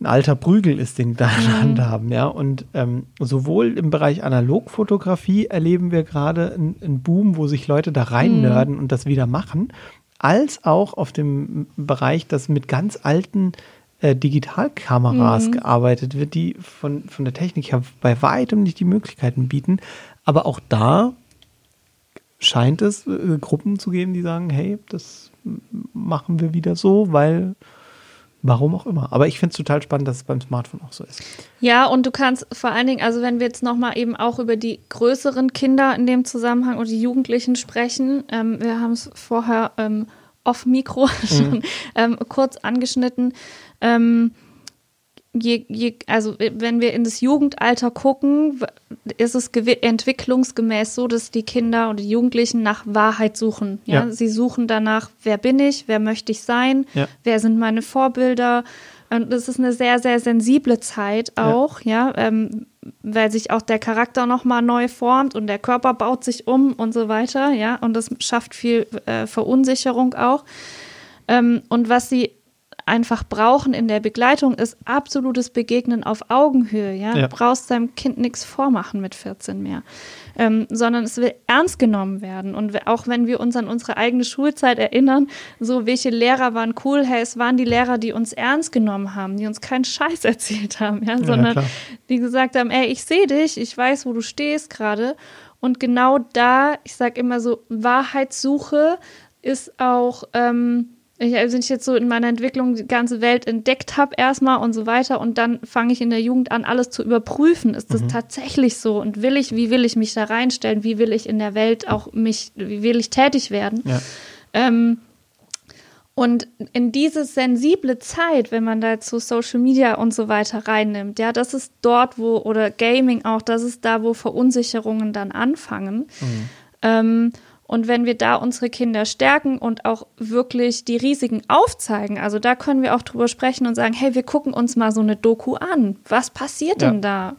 ein alter Prügel ist, den die da in der Hand haben. Ja? Und ähm, sowohl im Bereich Analogfotografie erleben wir gerade einen, Boom, wo sich Leute da rein nörden und das wieder machen, als auch auf dem Bereich, dass mit ganz alten äh, Digitalkameras Mhm. gearbeitet wird, die von, von der Technik her bei weitem nicht die Möglichkeiten bieten. Aber auch da scheint es äh, Gruppen zu geben, die sagen, hey, das machen wir wieder so, weil warum auch immer. Aber ich finde es total spannend, dass es beim Smartphone auch so ist. Ja, und du kannst vor allen Dingen, also wenn wir jetzt nochmal eben auch über die größeren Kinder in dem Zusammenhang und die Jugendlichen sprechen, ähm, wir haben es vorher ähm, off-Mikro schon ähm, kurz angeschnitten. Ähm, je, je, also wenn wir in das Jugendalter gucken, ist es entwicklungsgemäß so, dass die Kinder und die Jugendlichen nach Wahrheit suchen. Ja? Ja. Sie suchen danach, wer bin ich, wer möchte ich sein, Ja. wer sind meine Vorbilder. Und das ist eine sehr, sehr sensible Zeit auch, ja, ähm, weil sich auch der Charakter nochmal neu formt und der Körper baut sich um und so weiter, ja, und das schafft viel äh, Verunsicherung auch. Ähm, und was sie einfach brauchen in der Begleitung ist absolutes Begegnen auf Augenhöhe. Ja? Ja. Du brauchst deinem Kind nichts vormachen mit 14 mehr, ähm, sondern es will ernst genommen werden. Und auch wenn wir uns an unsere eigene Schulzeit erinnern, so welche Lehrer waren cool, hey, es waren die Lehrer, die uns ernst genommen haben, die uns keinen Scheiß erzählt haben, ja? sondern klar. die gesagt haben, ey, ich sehe dich, ich weiß, wo du stehst gerade. Und genau da, ich sage immer so, Wahrheitssuche ist auch, ähm, ich, also wenn ich jetzt so in meiner Entwicklung die ganze Welt entdeckt habe erstmal und so weiter und dann fange ich in der Jugend an, alles zu überprüfen. Ist das tatsächlich so? Und will ich, wie will ich mich da reinstellen? Wie will ich in der Welt auch mich, wie will ich tätig werden? Ja. Ähm, und in diese sensible Zeit, wenn man da jetzt so Social Media und so weiter reinnimmt, ja, das ist dort, wo, oder Gaming auch, das ist da, wo Verunsicherungen dann anfangen. Ähm, und wenn wir da unsere Kinder stärken und auch wirklich die Risiken aufzeigen, also da können wir auch drüber sprechen und sagen, hey, wir gucken uns mal so eine Doku an. Was passiert Ja. denn da?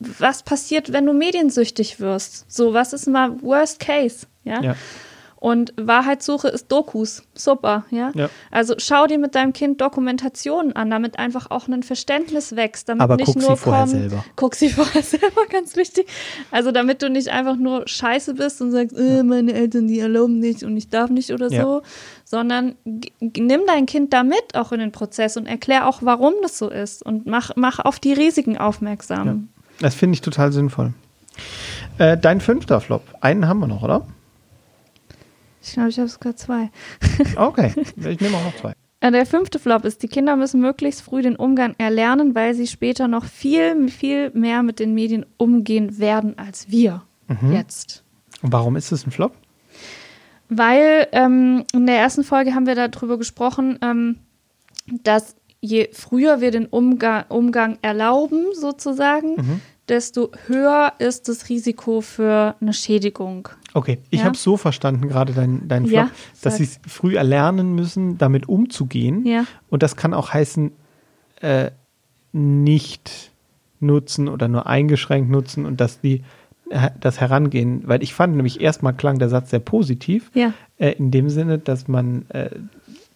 Was passiert, wenn du mediensüchtig wirst? So, was ist mal Worst Case? Ja. Ja. Und Wahrheitssuche ist Dokus. Super, ja? Ja. Also schau dir mit deinem Kind Dokumentationen an, damit einfach auch ein Verständnis wächst. Damit Aber nicht guck sie nur vorher kommen, selber. Guck sie vorher selber, ganz wichtig. Also damit du nicht einfach nur scheiße bist und sagst, äh, meine Eltern, die erlauben nicht und ich darf nicht oder Ja. so, sondern nimm dein Kind da mit auch in den Prozess und erklär auch, warum das so ist und mach, mach auf die Risiken aufmerksam. Das finde ich total sinnvoll. Äh, dein fünfter Flop. Einen haben wir noch, oder? Ich glaube, ich habe sogar zwei. Okay, ich nehme auch noch zwei. Äh, Der fünfte Flop ist, die Kinder müssen möglichst früh den Umgang erlernen, weil sie später noch viel, viel mehr mit den Medien umgehen werden als wir jetzt. Und warum ist es ein Flop? Weil ähm, in der ersten Folge haben wir darüber gesprochen, ähm, dass je früher wir den Umgang, Umgang erlauben, sozusagen, desto höher ist das Risiko für eine Schädigung. Okay, ich Ja. habe so verstanden, gerade dein, dein Flop, Ja, dass sie es früh erlernen müssen, damit umzugehen. Ja. Und das kann auch heißen, äh, nicht nutzen oder nur eingeschränkt nutzen und dass die äh, das herangehen, weil ich fand nämlich erstmal klang der Satz sehr positiv, Ja. äh, in dem Sinne, dass man äh,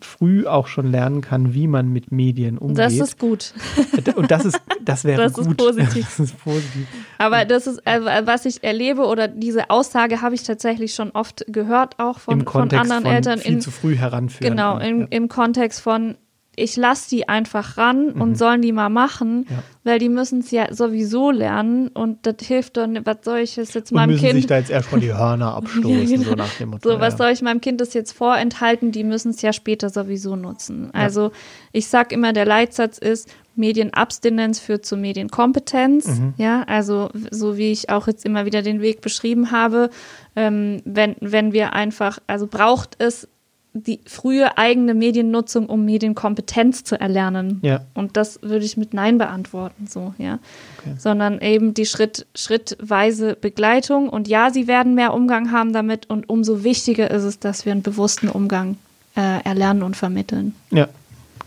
früh auch schon lernen kann, wie man mit Medien umgeht. Das ist gut. und das ist, das wäre Das ist gut. positiv. Das ist positiv. Aber das ist, äh, was ich erlebe oder diese Aussage habe ich tatsächlich schon oft gehört, auch von, Im von Kontext anderen von Eltern. viel in, zu früh heranführen. Genau, im, ja. im Kontext von, ich lasse die einfach ran und sollen die mal machen, Mhm. Ja. weil die müssen es ja sowieso lernen und das hilft nicht, was soll ich es jetzt und meinem müssen sich Kind, da jetzt erstmal die Hörner abstoßen, Ja, genau. so nach dem Motto. so was ja. soll ich meinem Kind das jetzt vorenthalten, die müssen es ja später sowieso nutzen. Also ich sag immer, der Leitsatz ist, Medienabstinenz führt zur Medienkompetenz. Mhm. Ja, also so wie ich auch jetzt immer wieder den Weg beschrieben habe, ähm, wenn, wenn wir einfach, also braucht es die frühe eigene Mediennutzung, um Medienkompetenz zu erlernen. Ja. Und das würde ich mit Nein beantworten, so, ja. Okay. Sondern eben die Schritt, schrittweise Begleitung. Und ja, sie werden mehr Umgang haben damit und umso wichtiger ist es, dass wir einen bewussten Umgang äh, erlernen und vermitteln. Ja,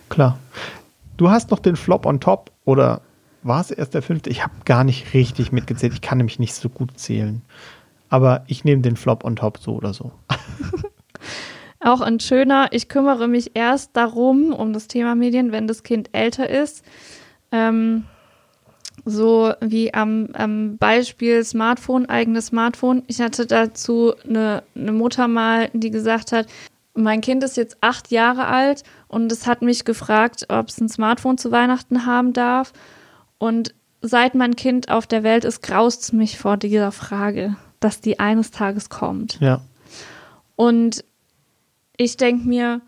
klar. Du hast noch den Flop on top oder war es erst der fünfte? Ich habe gar nicht richtig mitgezählt. Ich kann nämlich nicht so gut zählen. Aber ich nehme den Flop on top so oder so. Auch ein schöner, ich kümmere mich erst darum, um das Thema Medien, wenn das Kind älter ist. Ähm, so wie am, am Beispiel Smartphone, eigenes Smartphone. Ich hatte dazu eine, eine Mutter mal, die gesagt hat, mein Kind ist jetzt acht Jahre alt und es hat mich gefragt, ob es ein Smartphone zu Weihnachten haben darf. Und seit mein Kind auf der Welt ist, graust es mich vor dieser Frage, dass die eines Tages kommt. Ja. Und ich denke mir,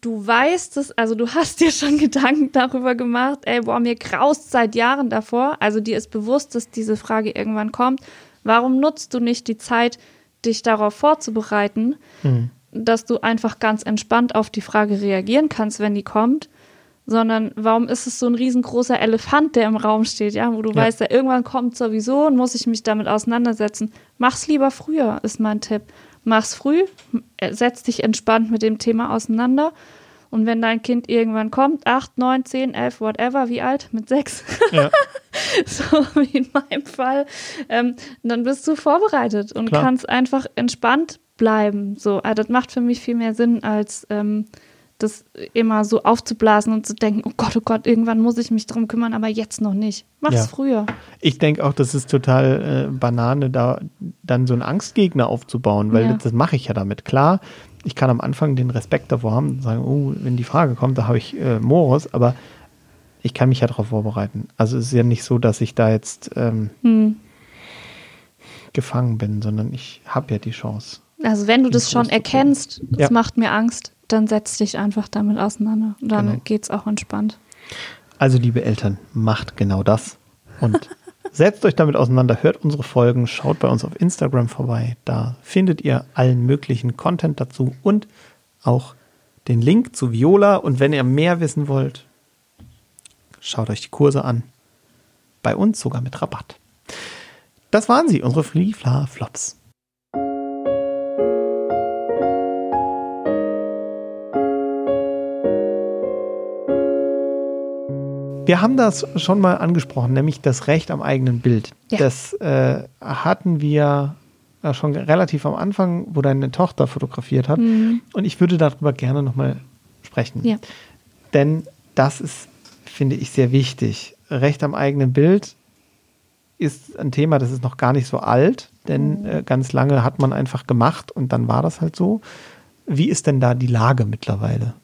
du weißt es, also du hast dir schon Gedanken darüber gemacht, ey, boah, mir graust seit Jahren davor. Also dir ist bewusst, dass diese Frage irgendwann kommt. Warum nutzt du nicht die Zeit, dich darauf vorzubereiten, Mhm. dass du einfach ganz entspannt auf die Frage reagieren kannst, wenn die kommt? Sondern warum ist es so ein riesengroßer Elefant, der im Raum steht, ja, wo du Ja. weißt, ja, irgendwann kommt sowieso und muss ich mich damit auseinandersetzen. Mach's lieber früher, ist mein Tipp. Mach's früh, äh, setz dich entspannt mit dem Thema auseinander. Und wenn dein Kind irgendwann kommt, acht, neun, zehn, elf, whatever, wie alt? Mit sechs, Ja. so wie in meinem Fall, ähm, dann bist du vorbereitet und Klar. kannst einfach entspannt bleiben. So, also das macht für mich viel mehr Sinn, als ähm, das immer so aufzublasen und zu denken, oh Gott, oh Gott, irgendwann muss ich mich drum kümmern, aber jetzt noch nicht. Mach's Ja. früher. Ich denke auch, das ist total äh, Banane, da dann so einen Angstgegner aufzubauen, weil Ja. das, das mache ich ja damit. Klar, ich kann am Anfang den Respekt davor haben und sagen, oh, wenn die Frage kommt, da habe ich äh, Morus, aber ich kann mich ja darauf vorbereiten. Also es ist ja nicht so, dass ich da jetzt ähm, Hm. gefangen bin, sondern ich habe ja die Chance. Also wenn du das schon erkennst, das Ja. macht mir Angst, dann setz dich einfach damit auseinander. Und dann Genau. geht's auch entspannt. Also, liebe Eltern, macht genau das und setzt euch damit auseinander, hört unsere Folgen, schaut bei uns auf Instagram vorbei. Da findet ihr allen möglichen Content dazu und auch den Link zu Viola. Und wenn ihr mehr wissen wollt, schaut euch die Kurse an. Bei uns sogar mit Rabatt. Das waren sie, unsere Free Flops. Wir haben das schon mal angesprochen, nämlich das Recht am eigenen Bild. Ja. Das äh, hatten wir äh, schon relativ am Anfang, wo deine Tochter fotografiert hat. Und ich würde darüber gerne nochmal sprechen. Ja. Denn das ist, finde ich, sehr wichtig. Recht am eigenen Bild ist ein Thema, das ist noch gar nicht so alt, denn äh, ganz lange hat man einfach gemacht und dann war das halt so. Wie ist denn da die Lage mittlerweile?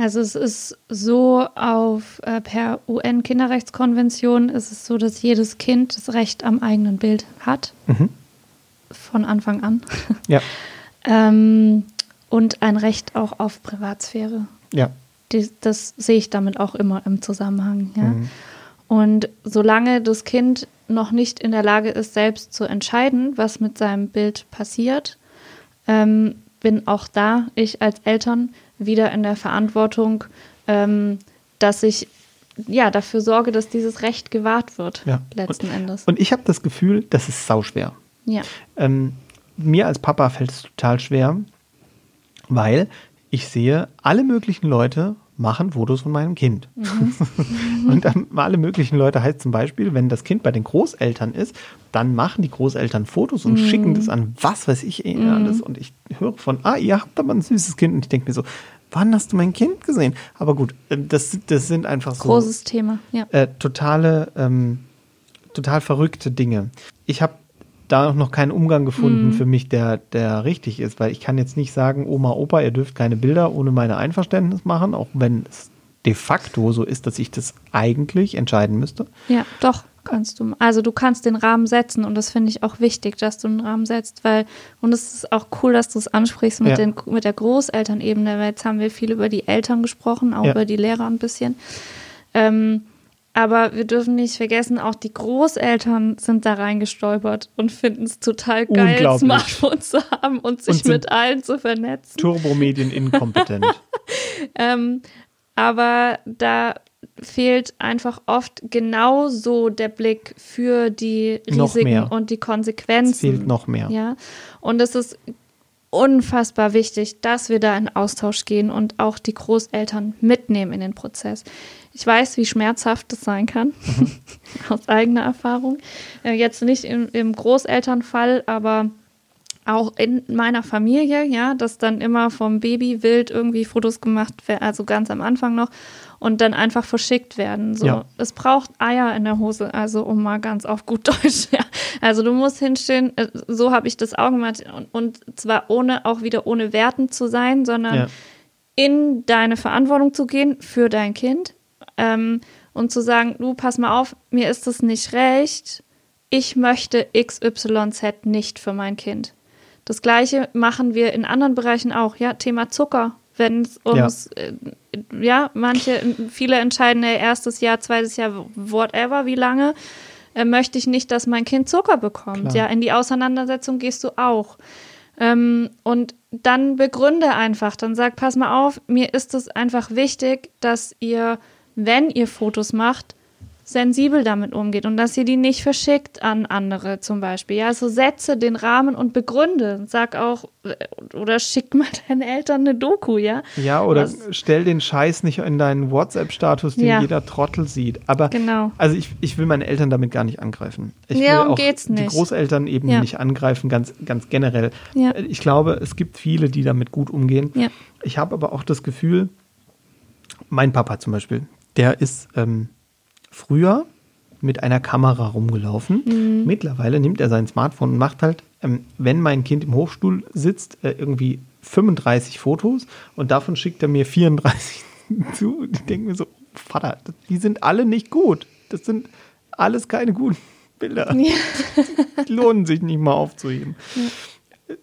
Also es ist so auf äh, per UN-Kinderrechtskonvention ist es so, dass jedes Kind das Recht am eigenen Bild hat. Mhm. Von Anfang an. Ja, ähm, und ein Recht auch auf Privatsphäre. ja. Die, das sehe ich damit auch immer im Zusammenhang. Ja? Mhm. Und solange das Kind noch nicht in der Lage ist, selbst zu entscheiden, was mit seinem Bild passiert, ähm, bin auch da ich als Eltern wieder in der Verantwortung, ähm, dass ich ja dafür sorge, dass dieses Recht gewahrt wird, Ja. letzten Endes. Und ich habe das Gefühl, das ist sauschwer. ja. Ähm, mir als Papa fällt es total schwer, weil ich sehe, alle möglichen Leute machen Fotos von meinem Kind. Und dann alle möglichen Leute heißt zum Beispiel, wenn das Kind bei den Großeltern ist, dann machen die Großeltern Fotos und schicken das an was weiß ich eh alles. Und ich höre von, ah, ihr habt aber ein süßes Kind. Und ich denke mir so, wann hast du mein Kind gesehen? Aber gut, äh, das, das sind einfach so Großes Thema, ja. äh, totale, ähm, total verrückte Dinge. Ich habe da noch keinen Umgang gefunden für mich, der, der richtig ist, weil ich kann jetzt nicht sagen, Oma, Opa, ihr dürft keine Bilder ohne meine Einverständnis machen, auch wenn es de facto so ist, dass ich das eigentlich entscheiden müsste. Ja, doch, kannst du. Also du kannst den Rahmen setzen und das finde ich auch wichtig, dass du einen Rahmen setzt, weil, und es ist auch cool, dass du es ansprichst mit, Ja. den, mit der Großelternebene, weil jetzt haben wir viel über die Eltern gesprochen, auch Ja. über die Lehrer ein bisschen. Ähm, aber wir dürfen nicht vergessen, auch die Großeltern sind da reingestolpert und finden es total geil, Unglaublich. Smartphone zu haben und sich Und mit allen zu vernetzen. Turbomedien inkompetent. Ähm, aber da fehlt einfach oft genauso der Blick für die Risiken und die Konsequenzen. Es fehlt noch mehr. Ja, und es ist unfassbar wichtig, dass wir da in Austausch gehen und auch die Großeltern mitnehmen in den Prozess. Ich weiß, wie schmerzhaft das sein kann, Mhm. aus eigener Erfahrung. Äh, Jetzt nicht im, im Großelternfall, aber auch in meiner Familie, ja, dass dann immer vom Baby wild irgendwie Fotos gemacht werden, also ganz am Anfang noch, und dann einfach verschickt werden. So. Ja. Es braucht Eier in der Hose, also um mal ganz auf gut Deutsch, ja. Also du musst hinstehen, äh, so habe ich das auch gemacht, und, und zwar ohne, auch wieder ohne wertend zu sein, sondern Ja. in deine Verantwortung zu gehen für dein Kind ähm, und zu sagen, du pass mal auf, mir ist es nicht recht, ich möchte XYZ nicht für mein Kind. Das gleiche machen wir in anderen Bereichen auch, ja, Thema Zucker. Wenn es ums, ja. Äh, ja, manche, viele entscheiden, ey, erstes Jahr, zweites Jahr, whatever, wie lange, äh, möchte ich nicht, dass mein Kind Zucker bekommt. Klar. Ja, in die Auseinandersetzung gehst du auch. Ähm, und dann begründe einfach, dann sag, pass mal auf, mir ist es einfach wichtig, dass ihr, wenn ihr Fotos macht, sensibel damit umgeht und dass ihr die nicht verschickt an andere zum Beispiel. Ja, so setze den Rahmen und begründe. Sag auch, oder schick mal deinen Eltern eine Doku, ja. Ja, oder Was? stell den Scheiß nicht in deinen WhatsApp-Status, den ja. jeder Trottel sieht. Aber genau. also ich, ich will meine Eltern damit gar nicht angreifen. Ich ja, will auch geht's nicht. die Großeltern eben ja. nicht angreifen, ganz, ganz generell. Ja. Ich glaube, es gibt viele, die damit gut umgehen. Ja. Ich habe aber auch das Gefühl, mein Papa zum Beispiel, der ist ähm, früher mit einer Kamera rumgelaufen. Mhm. Mittlerweile nimmt er sein Smartphone und macht halt, ähm, wenn mein Kind im Hochstuhl sitzt, äh, irgendwie 35 Fotos und davon schickt er mir 34 zu. Ich denke mir so, Vater, die sind alle nicht gut. Das sind alles keine guten Bilder. Ja. Die lohnen sich nicht mal aufzuheben. Ja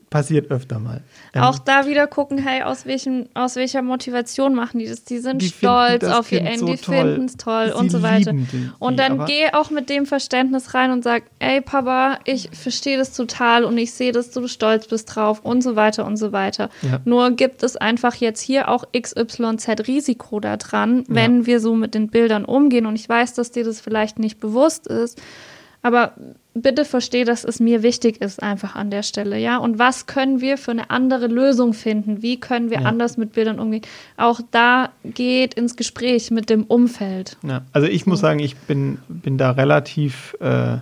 passiert öfter mal. Ähm, auch da wieder gucken, hey, aus, welchem, aus welcher Motivation machen die das? Die sind die stolz auf ihr Ende, so die finden es toll und so weiter. Die, und dann geh auch mit dem Verständnis rein und sag, ey Papa, ich verstehe das total und ich sehe, dass du stolz bist drauf und so weiter und so weiter. Ja. Nur gibt es einfach jetzt hier auch XYZ Risiko da dran, wenn ja. wir so mit den Bildern umgehen. Und ich weiß, dass dir das vielleicht nicht bewusst ist. Aber bitte verstehe, dass es mir wichtig ist, einfach an der Stelle, ja. Und was können wir für eine andere Lösung finden? Wie können wir ja. anders mit Bildern umgehen? Auch da geht ins Gespräch mit dem Umfeld. Ja, also ich muss sagen, ich bin, bin da relativ äh,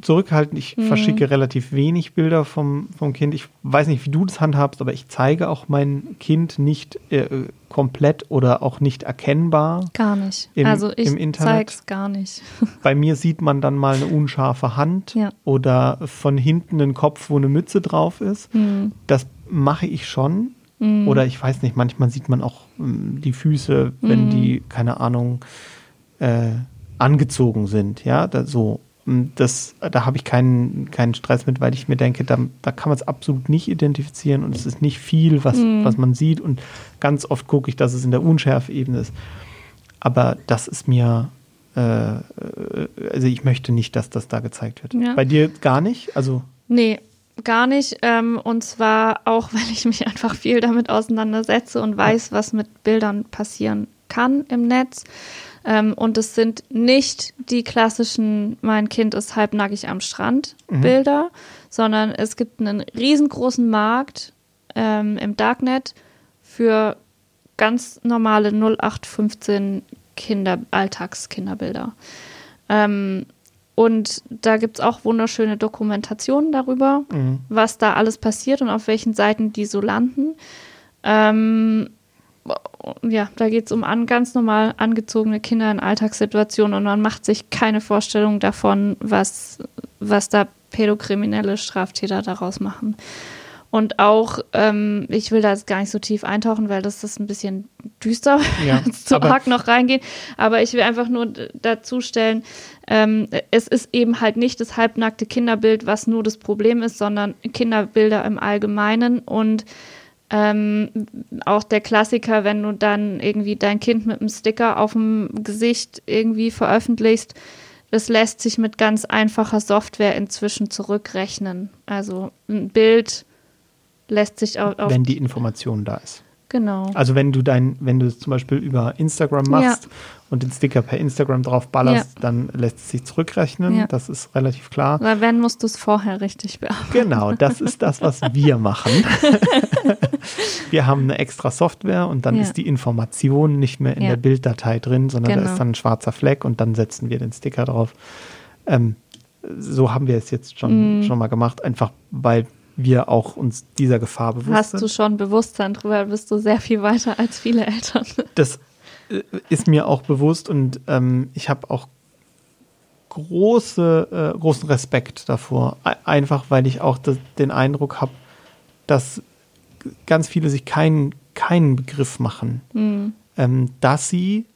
zurückhaltend. Ich mhm. verschicke relativ wenig Bilder vom, vom Kind. Ich weiß nicht, wie du das handhabst, aber ich zeige auch mein Kind nicht äh, komplett oder auch nicht erkennbar. Gar nicht. Im, also ich zeige es gar nicht. Bei mir sieht man dann mal eine unscharfe Hand ja. oder von hinten einen Kopf, wo eine Mütze drauf ist. Mhm. Das mache ich schon. Mhm. Oder ich weiß nicht, manchmal sieht man auch ähm, die Füße, wenn mhm. die, keine Ahnung, äh, angezogen sind. Ja, da, so das, da habe ich keinen, keinen Stress mit, weil ich mir denke, da, da kann man es absolut nicht identifizieren und es ist nicht viel, was, mhm. was man sieht. Und ganz oft gucke ich, dass es in der Unschärfe-Ebene ist. Aber das ist mir, äh, also ich möchte nicht, dass das da gezeigt wird. Ja. Bei dir gar nicht? Also. Nee, gar nicht. Ähm, und zwar auch, weil ich mich einfach viel damit auseinandersetze und weiß, was mit Bildern passieren kann im Netz. Ähm, und es sind nicht die klassischen, mein Kind ist halbnackig am Strand mhm. Bilder, sondern es gibt einen riesengroßen Markt ähm, im Darknet für ganz normale 0815 Kinder, Alltagskinderbilder. Ähm, und da gibt es auch wunderschöne Dokumentationen darüber, mhm. was da alles passiert und auf welchen Seiten die so landen. Ähm, ja, da geht es um an, ganz normal angezogene Kinder in Alltagssituationen und man macht sich keine Vorstellung davon, was, was da pädokriminelle Straftäter daraus machen. Und auch, ähm, ich will da jetzt gar nicht so tief eintauchen, weil das ist ein bisschen düster, ja, zu arg noch reingehen. Aber ich will einfach nur dazu stellen, ähm, es ist eben halt nicht das halbnackte Kinderbild, was nur das Problem ist, sondern Kinderbilder im Allgemeinen und ähm, auch der Klassiker, wenn du dann irgendwie dein Kind mit einem Sticker auf dem Gesicht irgendwie veröffentlichst, das lässt sich mit ganz einfacher Software inzwischen zurückrechnen. Also ein Bild lässt sich auch. Wenn die Information da ist. Genau. Also wenn du dein, wenn du es zum Beispiel über Instagram machst ja. und den Sticker per Instagram drauf ballerst, ja. dann lässt es sich zurückrechnen. Ja. Das ist relativ klar. Weil wenn musst du es vorher richtig bearbeiten. Genau, das ist das, was wir machen. wir haben eine extra Software und dann ist die Information nicht mehr in der Bilddatei drin, sondern genau. da ist dann ein schwarzer Fleck und dann setzen wir den Sticker drauf. Ähm, so haben wir es jetzt schon, mm. schon mal gemacht, einfach weil wir auch uns dieser Gefahr bewusst Hast sind. Hast du schon Bewusstsein drüber, bist du sehr viel weiter als viele Eltern. Das äh, ist mir auch bewusst und ähm, ich habe auch große, äh, großen Respekt davor. Einfach weil ich auch das, den Eindruck habe, dass ganz viele sich keinen keinen Begriff machen, Mhm. ähm, dass sie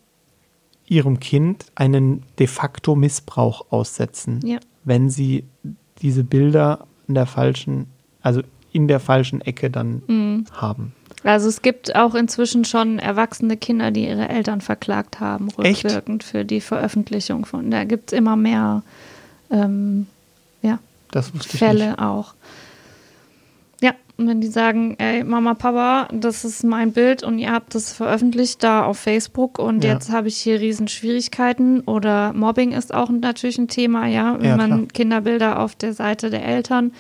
ihrem Kind einen de facto Missbrauch aussetzen, Ja. wenn sie diese Bilder in der falschen, also in der falschen Ecke dann Mhm. haben. Also es gibt auch inzwischen schon erwachsene Kinder, die ihre Eltern verklagt haben, Echt? rückwirkend für die Veröffentlichung von. Da gibt es immer mehr ähm, ja, Das wusste ich Fälle nicht. auch. Ja, und wenn die sagen, ey, Mama, Papa, das ist mein Bild und ihr habt das veröffentlicht da auf Facebook und Ja. jetzt habe ich hier riesen Schwierigkeiten oder Mobbing ist auch natürlich ein Thema, ja, wenn Ja, man. Kinderbilder auf der Seite der Eltern, äh,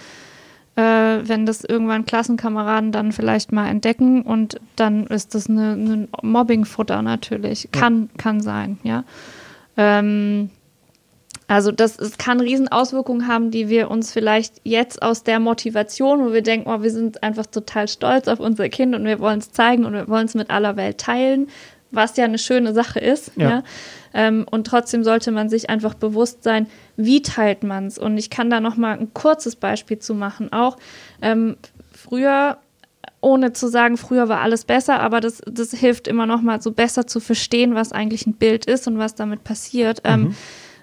wenn das irgendwann Klassenkameraden dann vielleicht mal entdecken und dann ist das eine, eine Mobbingfutter natürlich. Kann, kann sein, ja. Ähm, also das es kann riesen Auswirkungen haben, die wir uns vielleicht jetzt aus der Motivation, wo wir denken, oh, wir sind einfach total stolz auf unser Kind und wir wollen es zeigen und wir wollen es mit aller Welt teilen, was ja eine schöne Sache ist. Ja. Ja. Ähm, und trotzdem sollte man sich einfach bewusst sein, wie teilt man es. Und ich kann da noch mal ein kurzes Beispiel zu machen. Auch ähm, früher ohne zu sagen, früher war alles besser, aber das, das hilft immer noch mal so besser zu verstehen, was eigentlich ein Bild ist und was damit passiert. Ähm,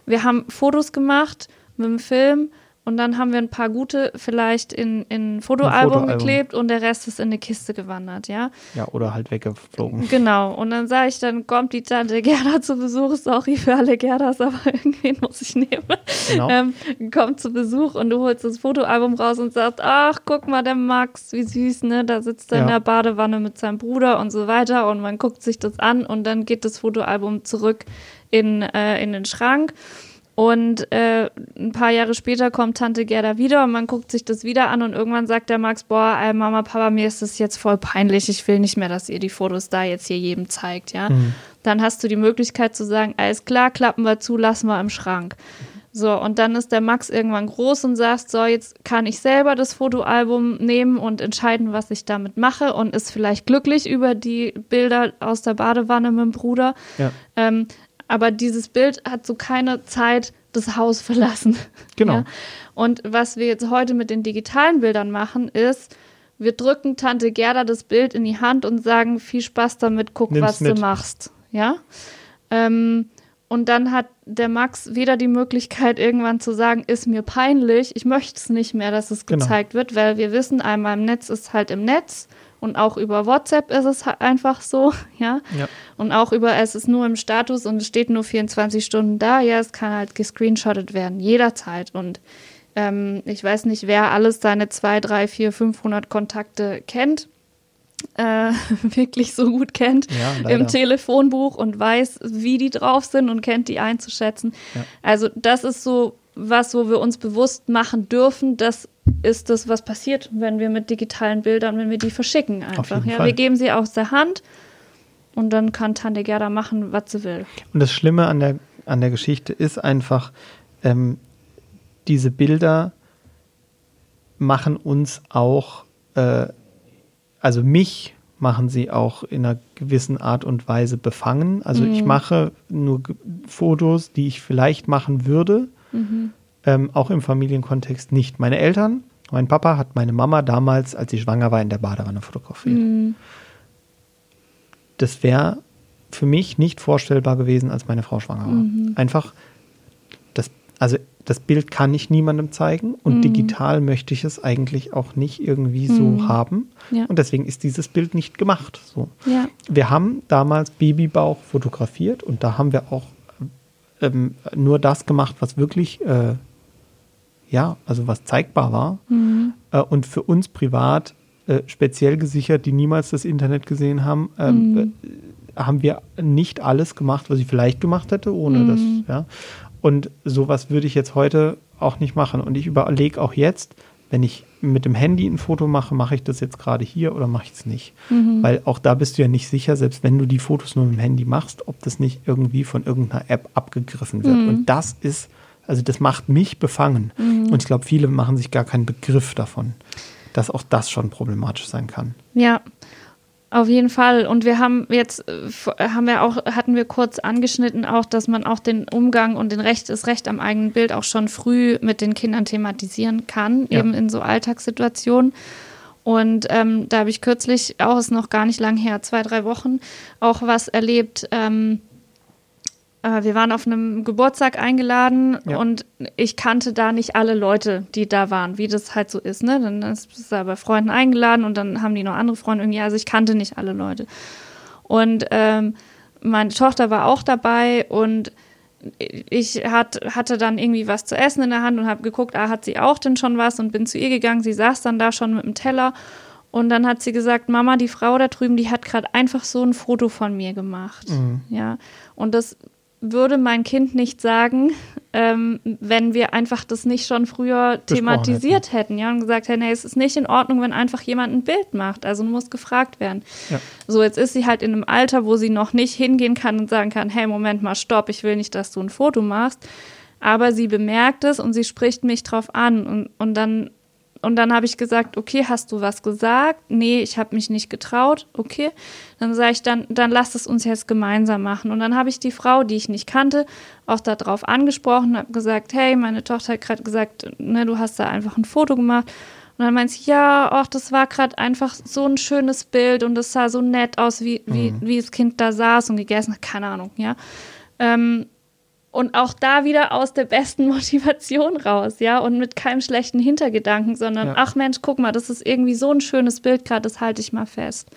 wir haben Fotos gemacht mit dem Film und dann haben wir ein paar gute vielleicht in, in ein Fotoalbum Fotoalbum. geklebt und der Rest ist in eine Kiste gewandert, ja. Ja, oder halt weggeflogen. Genau. Und dann sage ich, dann kommt die Tante Gerda zu Besuch. Sorry für alle Gerdas, aber irgendwen muss ich nehmen. Genau. Ähm, kommt zu Besuch und du holst das Fotoalbum raus und sagst, ach, guck mal, der Max, wie süß, ne? Da sitzt er in Ja. der Badewanne mit seinem Bruder und so weiter. Und man guckt sich das an und dann geht das Fotoalbum zurück in, äh, in den Schrank. Und äh, ein paar Jahre später kommt Tante Gerda wieder und man guckt sich das wieder an und irgendwann sagt der Max, boah, ey, Mama, Papa, mir ist das jetzt voll peinlich, ich will nicht mehr, dass ihr die Fotos da jetzt hier jedem zeigt, ja. Dann hast du die Möglichkeit zu sagen, alles klar, klappen wir zu, lassen wir im Schrank. So, und dann ist der Max irgendwann groß und sagt, so, jetzt kann ich selber das Fotoalbum nehmen und entscheiden, was ich damit mache und ist vielleicht glücklich über die Bilder aus der Badewanne mit dem Bruder. Ja. Ähm, aber dieses Bild hat so keine Zeit das Haus verlassen. Genau. Ja? Und was wir jetzt heute mit den digitalen Bildern machen, ist, wir drücken Tante Gerda das Bild in die Hand und sagen, viel Spaß damit, guck, Nimm's was mit. du machst. Ja. Ähm, und dann hat der Max weder die Möglichkeit, irgendwann zu sagen, ist mir peinlich, ich möchte es nicht mehr, dass es Genau. gezeigt wird, weil wir wissen, einmal im Netz ist halt im Netz und auch über WhatsApp ist es halt einfach so, ja. Ja. Und auch über, es ist nur im Status und es steht nur 24 Stunden da, ja, es kann halt gescreenshottet werden, jederzeit. Und ähm, ich weiß nicht, wer alles seine 2, 3, 4, 500 Kontakte kennt, äh, wirklich so gut kennt Ja, im Telefonbuch und weiß, wie die drauf sind und kennt die einzuschätzen. Ja. Also das ist so was, wo wir uns bewusst machen dürfen, das ist das, was passiert, wenn wir mit digitalen Bildern, wenn wir die verschicken einfach. Ja, Fall. wir geben sie aus der Hand und dann kann Tante Gerda machen, was sie will. Und das Schlimme an der, an der Geschichte ist einfach, ähm, diese Bilder machen uns auch, äh, also mich machen sie auch in einer gewissen Art und Weise befangen. Also ich mache nur Fotos, die ich vielleicht machen würde, ähm, auch im Familienkontext nicht. Meine Eltern, mein Papa hat meine Mama damals, als sie schwanger war, in der Badewanne fotografiert. Das wäre für mich nicht vorstellbar gewesen, als meine Frau schwanger war. Einfach, das, also das Bild kann ich niemandem zeigen und digital möchte ich es eigentlich auch nicht irgendwie so haben. Ja. Und deswegen ist dieses Bild nicht gemacht. So. Ja. Wir haben damals Babybauch fotografiert und da haben wir auch ähm, nur das gemacht, was wirklich, äh, ja, also was zeigbar war. Äh, und für uns privat äh, speziell gesichert, die niemals das Internet gesehen haben, ähm, äh, haben wir nicht alles gemacht, was ich vielleicht gemacht hätte, ohne das, ja. Und sowas würde ich jetzt heute auch nicht machen. Und ich überlege auch jetzt, wenn ich mit dem Handy ein Foto mache, mache ich das jetzt gerade hier oder mache ich es nicht? Weil auch da bist du ja nicht sicher, selbst wenn du die Fotos nur mit dem Handy machst, ob das nicht irgendwie von irgendeiner App abgegriffen wird. Und das ist, also das macht mich befangen. Und ich glaube, viele machen sich gar keinen Begriff davon, dass auch das schon problematisch sein kann. Ja, auf jeden Fall. Und wir haben jetzt, äh, haben wir auch, hatten wir kurz angeschnitten auch, dass man auch den Umgang und den Recht, das Recht am eigenen Bild auch schon früh mit den Kindern thematisieren kann, Ja. eben in so Alltagssituationen. Und ähm, da habe ich kürzlich, auch ist noch gar nicht lang her, zwei, drei Wochen, auch was erlebt. Ähm, äh, wir waren auf einem Geburtstag eingeladen Ja. und ich kannte da nicht alle Leute, die da waren, wie das halt so ist. Ne? Dann ist da bei Freunden eingeladen und dann haben die noch andere Freunde irgendwie. Also ich kannte nicht alle Leute. Und ähm, meine Tochter war auch dabei und ich hat, hatte dann irgendwie was zu essen in der Hand und habe geguckt, ah, hat sie auch denn schon was und bin zu ihr gegangen. Sie saß dann da schon mit dem Teller und dann hat sie gesagt, Mama, die Frau da drüben, die hat gerade einfach so ein Foto von mir gemacht. Ja, und das würde mein Kind nicht sagen, ähm, wenn wir einfach das nicht schon früher thematisiert hätten. ja, und gesagt hätten, hey, es ist nicht in Ordnung, wenn einfach jemand ein Bild macht. Also muss gefragt werden. Ja. So, jetzt ist sie halt in einem Alter, wo sie noch nicht hingehen kann und sagen kann, hey, Moment mal, stopp, ich will nicht, dass du ein Foto machst. Aber sie bemerkt es und sie spricht mich drauf an. Und, und dann, und dann habe ich gesagt, okay, hast du was gesagt? Nee, ich habe mich nicht getraut. Okay. Dann sage ich, dann, dann lass es uns jetzt gemeinsam machen. Und dann habe ich die Frau, die ich nicht kannte, auch darauf angesprochen, habe gesagt, hey, meine Tochter hat gerade gesagt, ne, du hast da einfach ein Foto gemacht. Und dann meint sie, ja, ach, das war gerade einfach so ein schönes Bild und es sah so nett aus, wie, wie, wie das Kind da saß und gegessen hat, keine Ahnung, ja. Ähm, und auch da wieder aus der besten Motivation raus, ja, und mit keinem schlechten Hintergedanken, sondern, Ja. ach Mensch, guck mal, das ist irgendwie so ein schönes Bild gerade, das halte ich mal fest.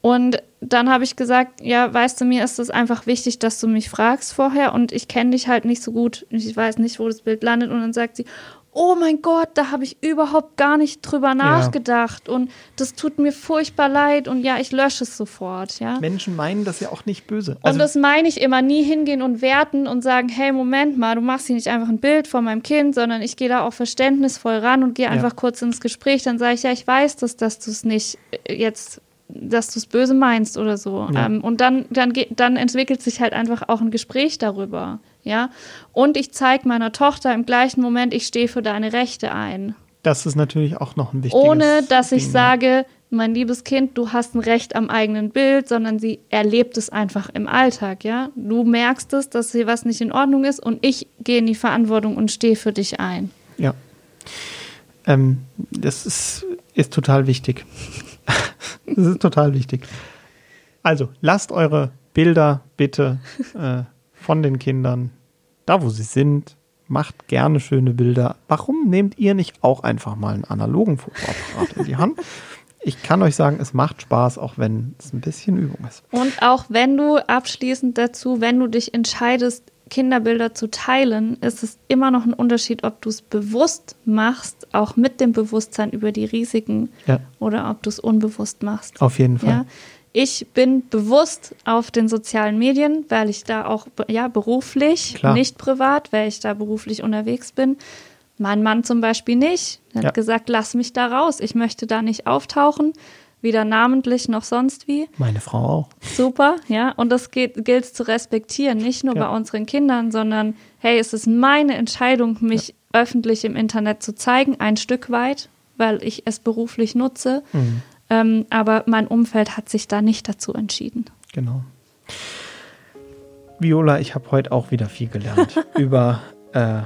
Und dann habe ich gesagt, ja, weißt du, mir ist es einfach wichtig, dass du mich fragst vorher und ich kenne dich halt nicht so gut, ich weiß nicht, wo das Bild landet. Und dann sagt sie, oh mein Gott, da habe ich überhaupt gar nicht drüber nachgedacht und das tut mir furchtbar leid und ja, ich lösche es sofort, ja. Menschen meinen das ja auch nicht böse. Und das meine ich immer, nie hingehen und werten und sagen, hey, Moment mal, du machst hier nicht einfach ein Bild von meinem Kind, sondern ich gehe da auch verständnisvoll ran und gehe einfach kurz ins Gespräch. Dann sage ich, ja, ich weiß das, dass du es nicht äh, jetzt, dass du es böse meinst oder so. Ja. Ähm, und dann, dann, dann entwickelt sich halt einfach auch ein Gespräch darüber. Ja, und ich zeige meiner Tochter im gleichen Moment, ich stehe für deine Rechte ein. das ist natürlich auch noch ein wichtiges Ohne dass ich Ding, sage, mein liebes Kind, du hast ein Recht am eigenen Bild, sondern sie erlebt es einfach im Alltag, ja. Du merkst es, dass hier was nicht in Ordnung ist und ich gehe in die Verantwortung und stehe für dich ein. Ja. Ähm, das ist, ist total wichtig. das ist total wichtig. Also, lasst eure Bilder bitte äh, von den Kindern da, wo sie sind. Macht gerne schöne Bilder. Warum nehmt ihr nicht auch einfach mal einen analogen Fotoapparat in die Hand? Ich kann euch sagen, es macht Spaß, auch wenn es ein bisschen Übung ist. Und auch wenn du abschließend dazu, wenn du dich entscheidest, Kinderbilder zu teilen, ist es immer noch ein Unterschied, ob du es bewusst machst, auch mit dem Bewusstsein über die Risiken, Ja. oder ob du es unbewusst machst. Auf jeden Fall. Ja, ich bin bewusst auf den sozialen Medien, weil ich da auch ja beruflich, Klar. nicht privat, weil ich da beruflich unterwegs bin. Mein Mann zum Beispiel nicht. Er hat Ja. gesagt, lass mich da raus. Ich möchte da nicht auftauchen, weder namentlich noch sonst wie. Meine Frau auch. Super, ja. Und das gilt zu respektieren, nicht nur Ja. bei unseren Kindern, sondern hey, es ist meine Entscheidung, mich öffentlich im Internet zu zeigen, ein Stück weit, weil ich es beruflich nutze. Mhm. Ähm, aber mein Umfeld hat sich da nicht dazu entschieden. Genau. Viola, ich habe heute auch wieder viel gelernt über äh,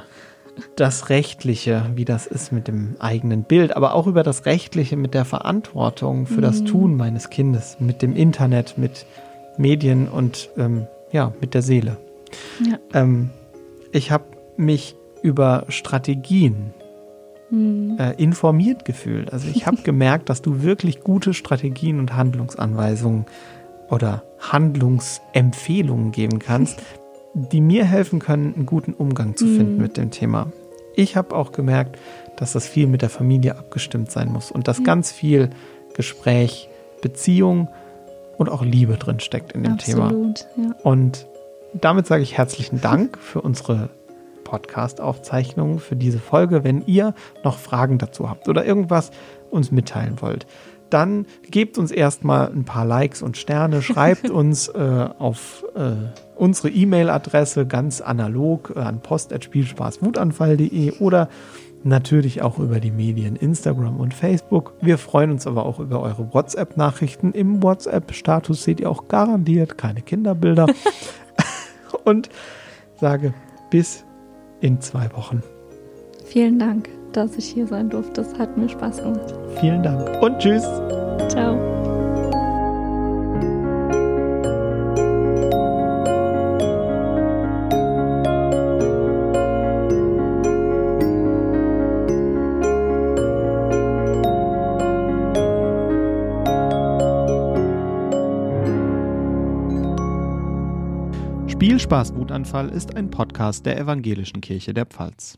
das Rechtliche, wie das ist mit dem eigenen Bild, aber auch über das Rechtliche mit der Verantwortung für das Tun meines Kindes, mit dem Internet, mit Medien und ähm, ja, mit der Seele. Ja. Ähm, ich habe mich über Strategien äh, informiert gefühlt. Also ich habe gemerkt, dass du wirklich gute Strategien und Handlungsanweisungen oder Handlungsempfehlungen geben kannst, die mir helfen können, einen guten Umgang zu finden mit dem Thema. Ich habe auch gemerkt, dass das viel mit der Familie abgestimmt sein muss und dass ganz viel Gespräch, Beziehung und auch Liebe drin steckt in dem Thema. Absolut, ja. Und damit sage ich herzlichen Dank für unsere Podcast-Aufzeichnung, für diese Folge. Wenn ihr noch Fragen dazu habt oder irgendwas uns mitteilen wollt, dann gebt uns erstmal ein paar Likes und Sterne, schreibt uns äh, auf äh, unsere E-Mail-Adresse ganz analog äh, an post.spielspaßwutanfall.de oder natürlich auch über die Medien Instagram und Facebook. Wir freuen uns aber auch über eure WhatsApp-Nachrichten. Im WhatsApp-Status seht ihr auch garantiert keine Kinderbilder. und sage bis in zwei Wochen. Vielen Dank. dass ich hier sein durfte. Das hat mir Spaß gemacht. Vielen Dank und tschüss. Ciao. Spielspaß Wutanfall ist ein Podcast der Evangelischen Kirche der Pfalz.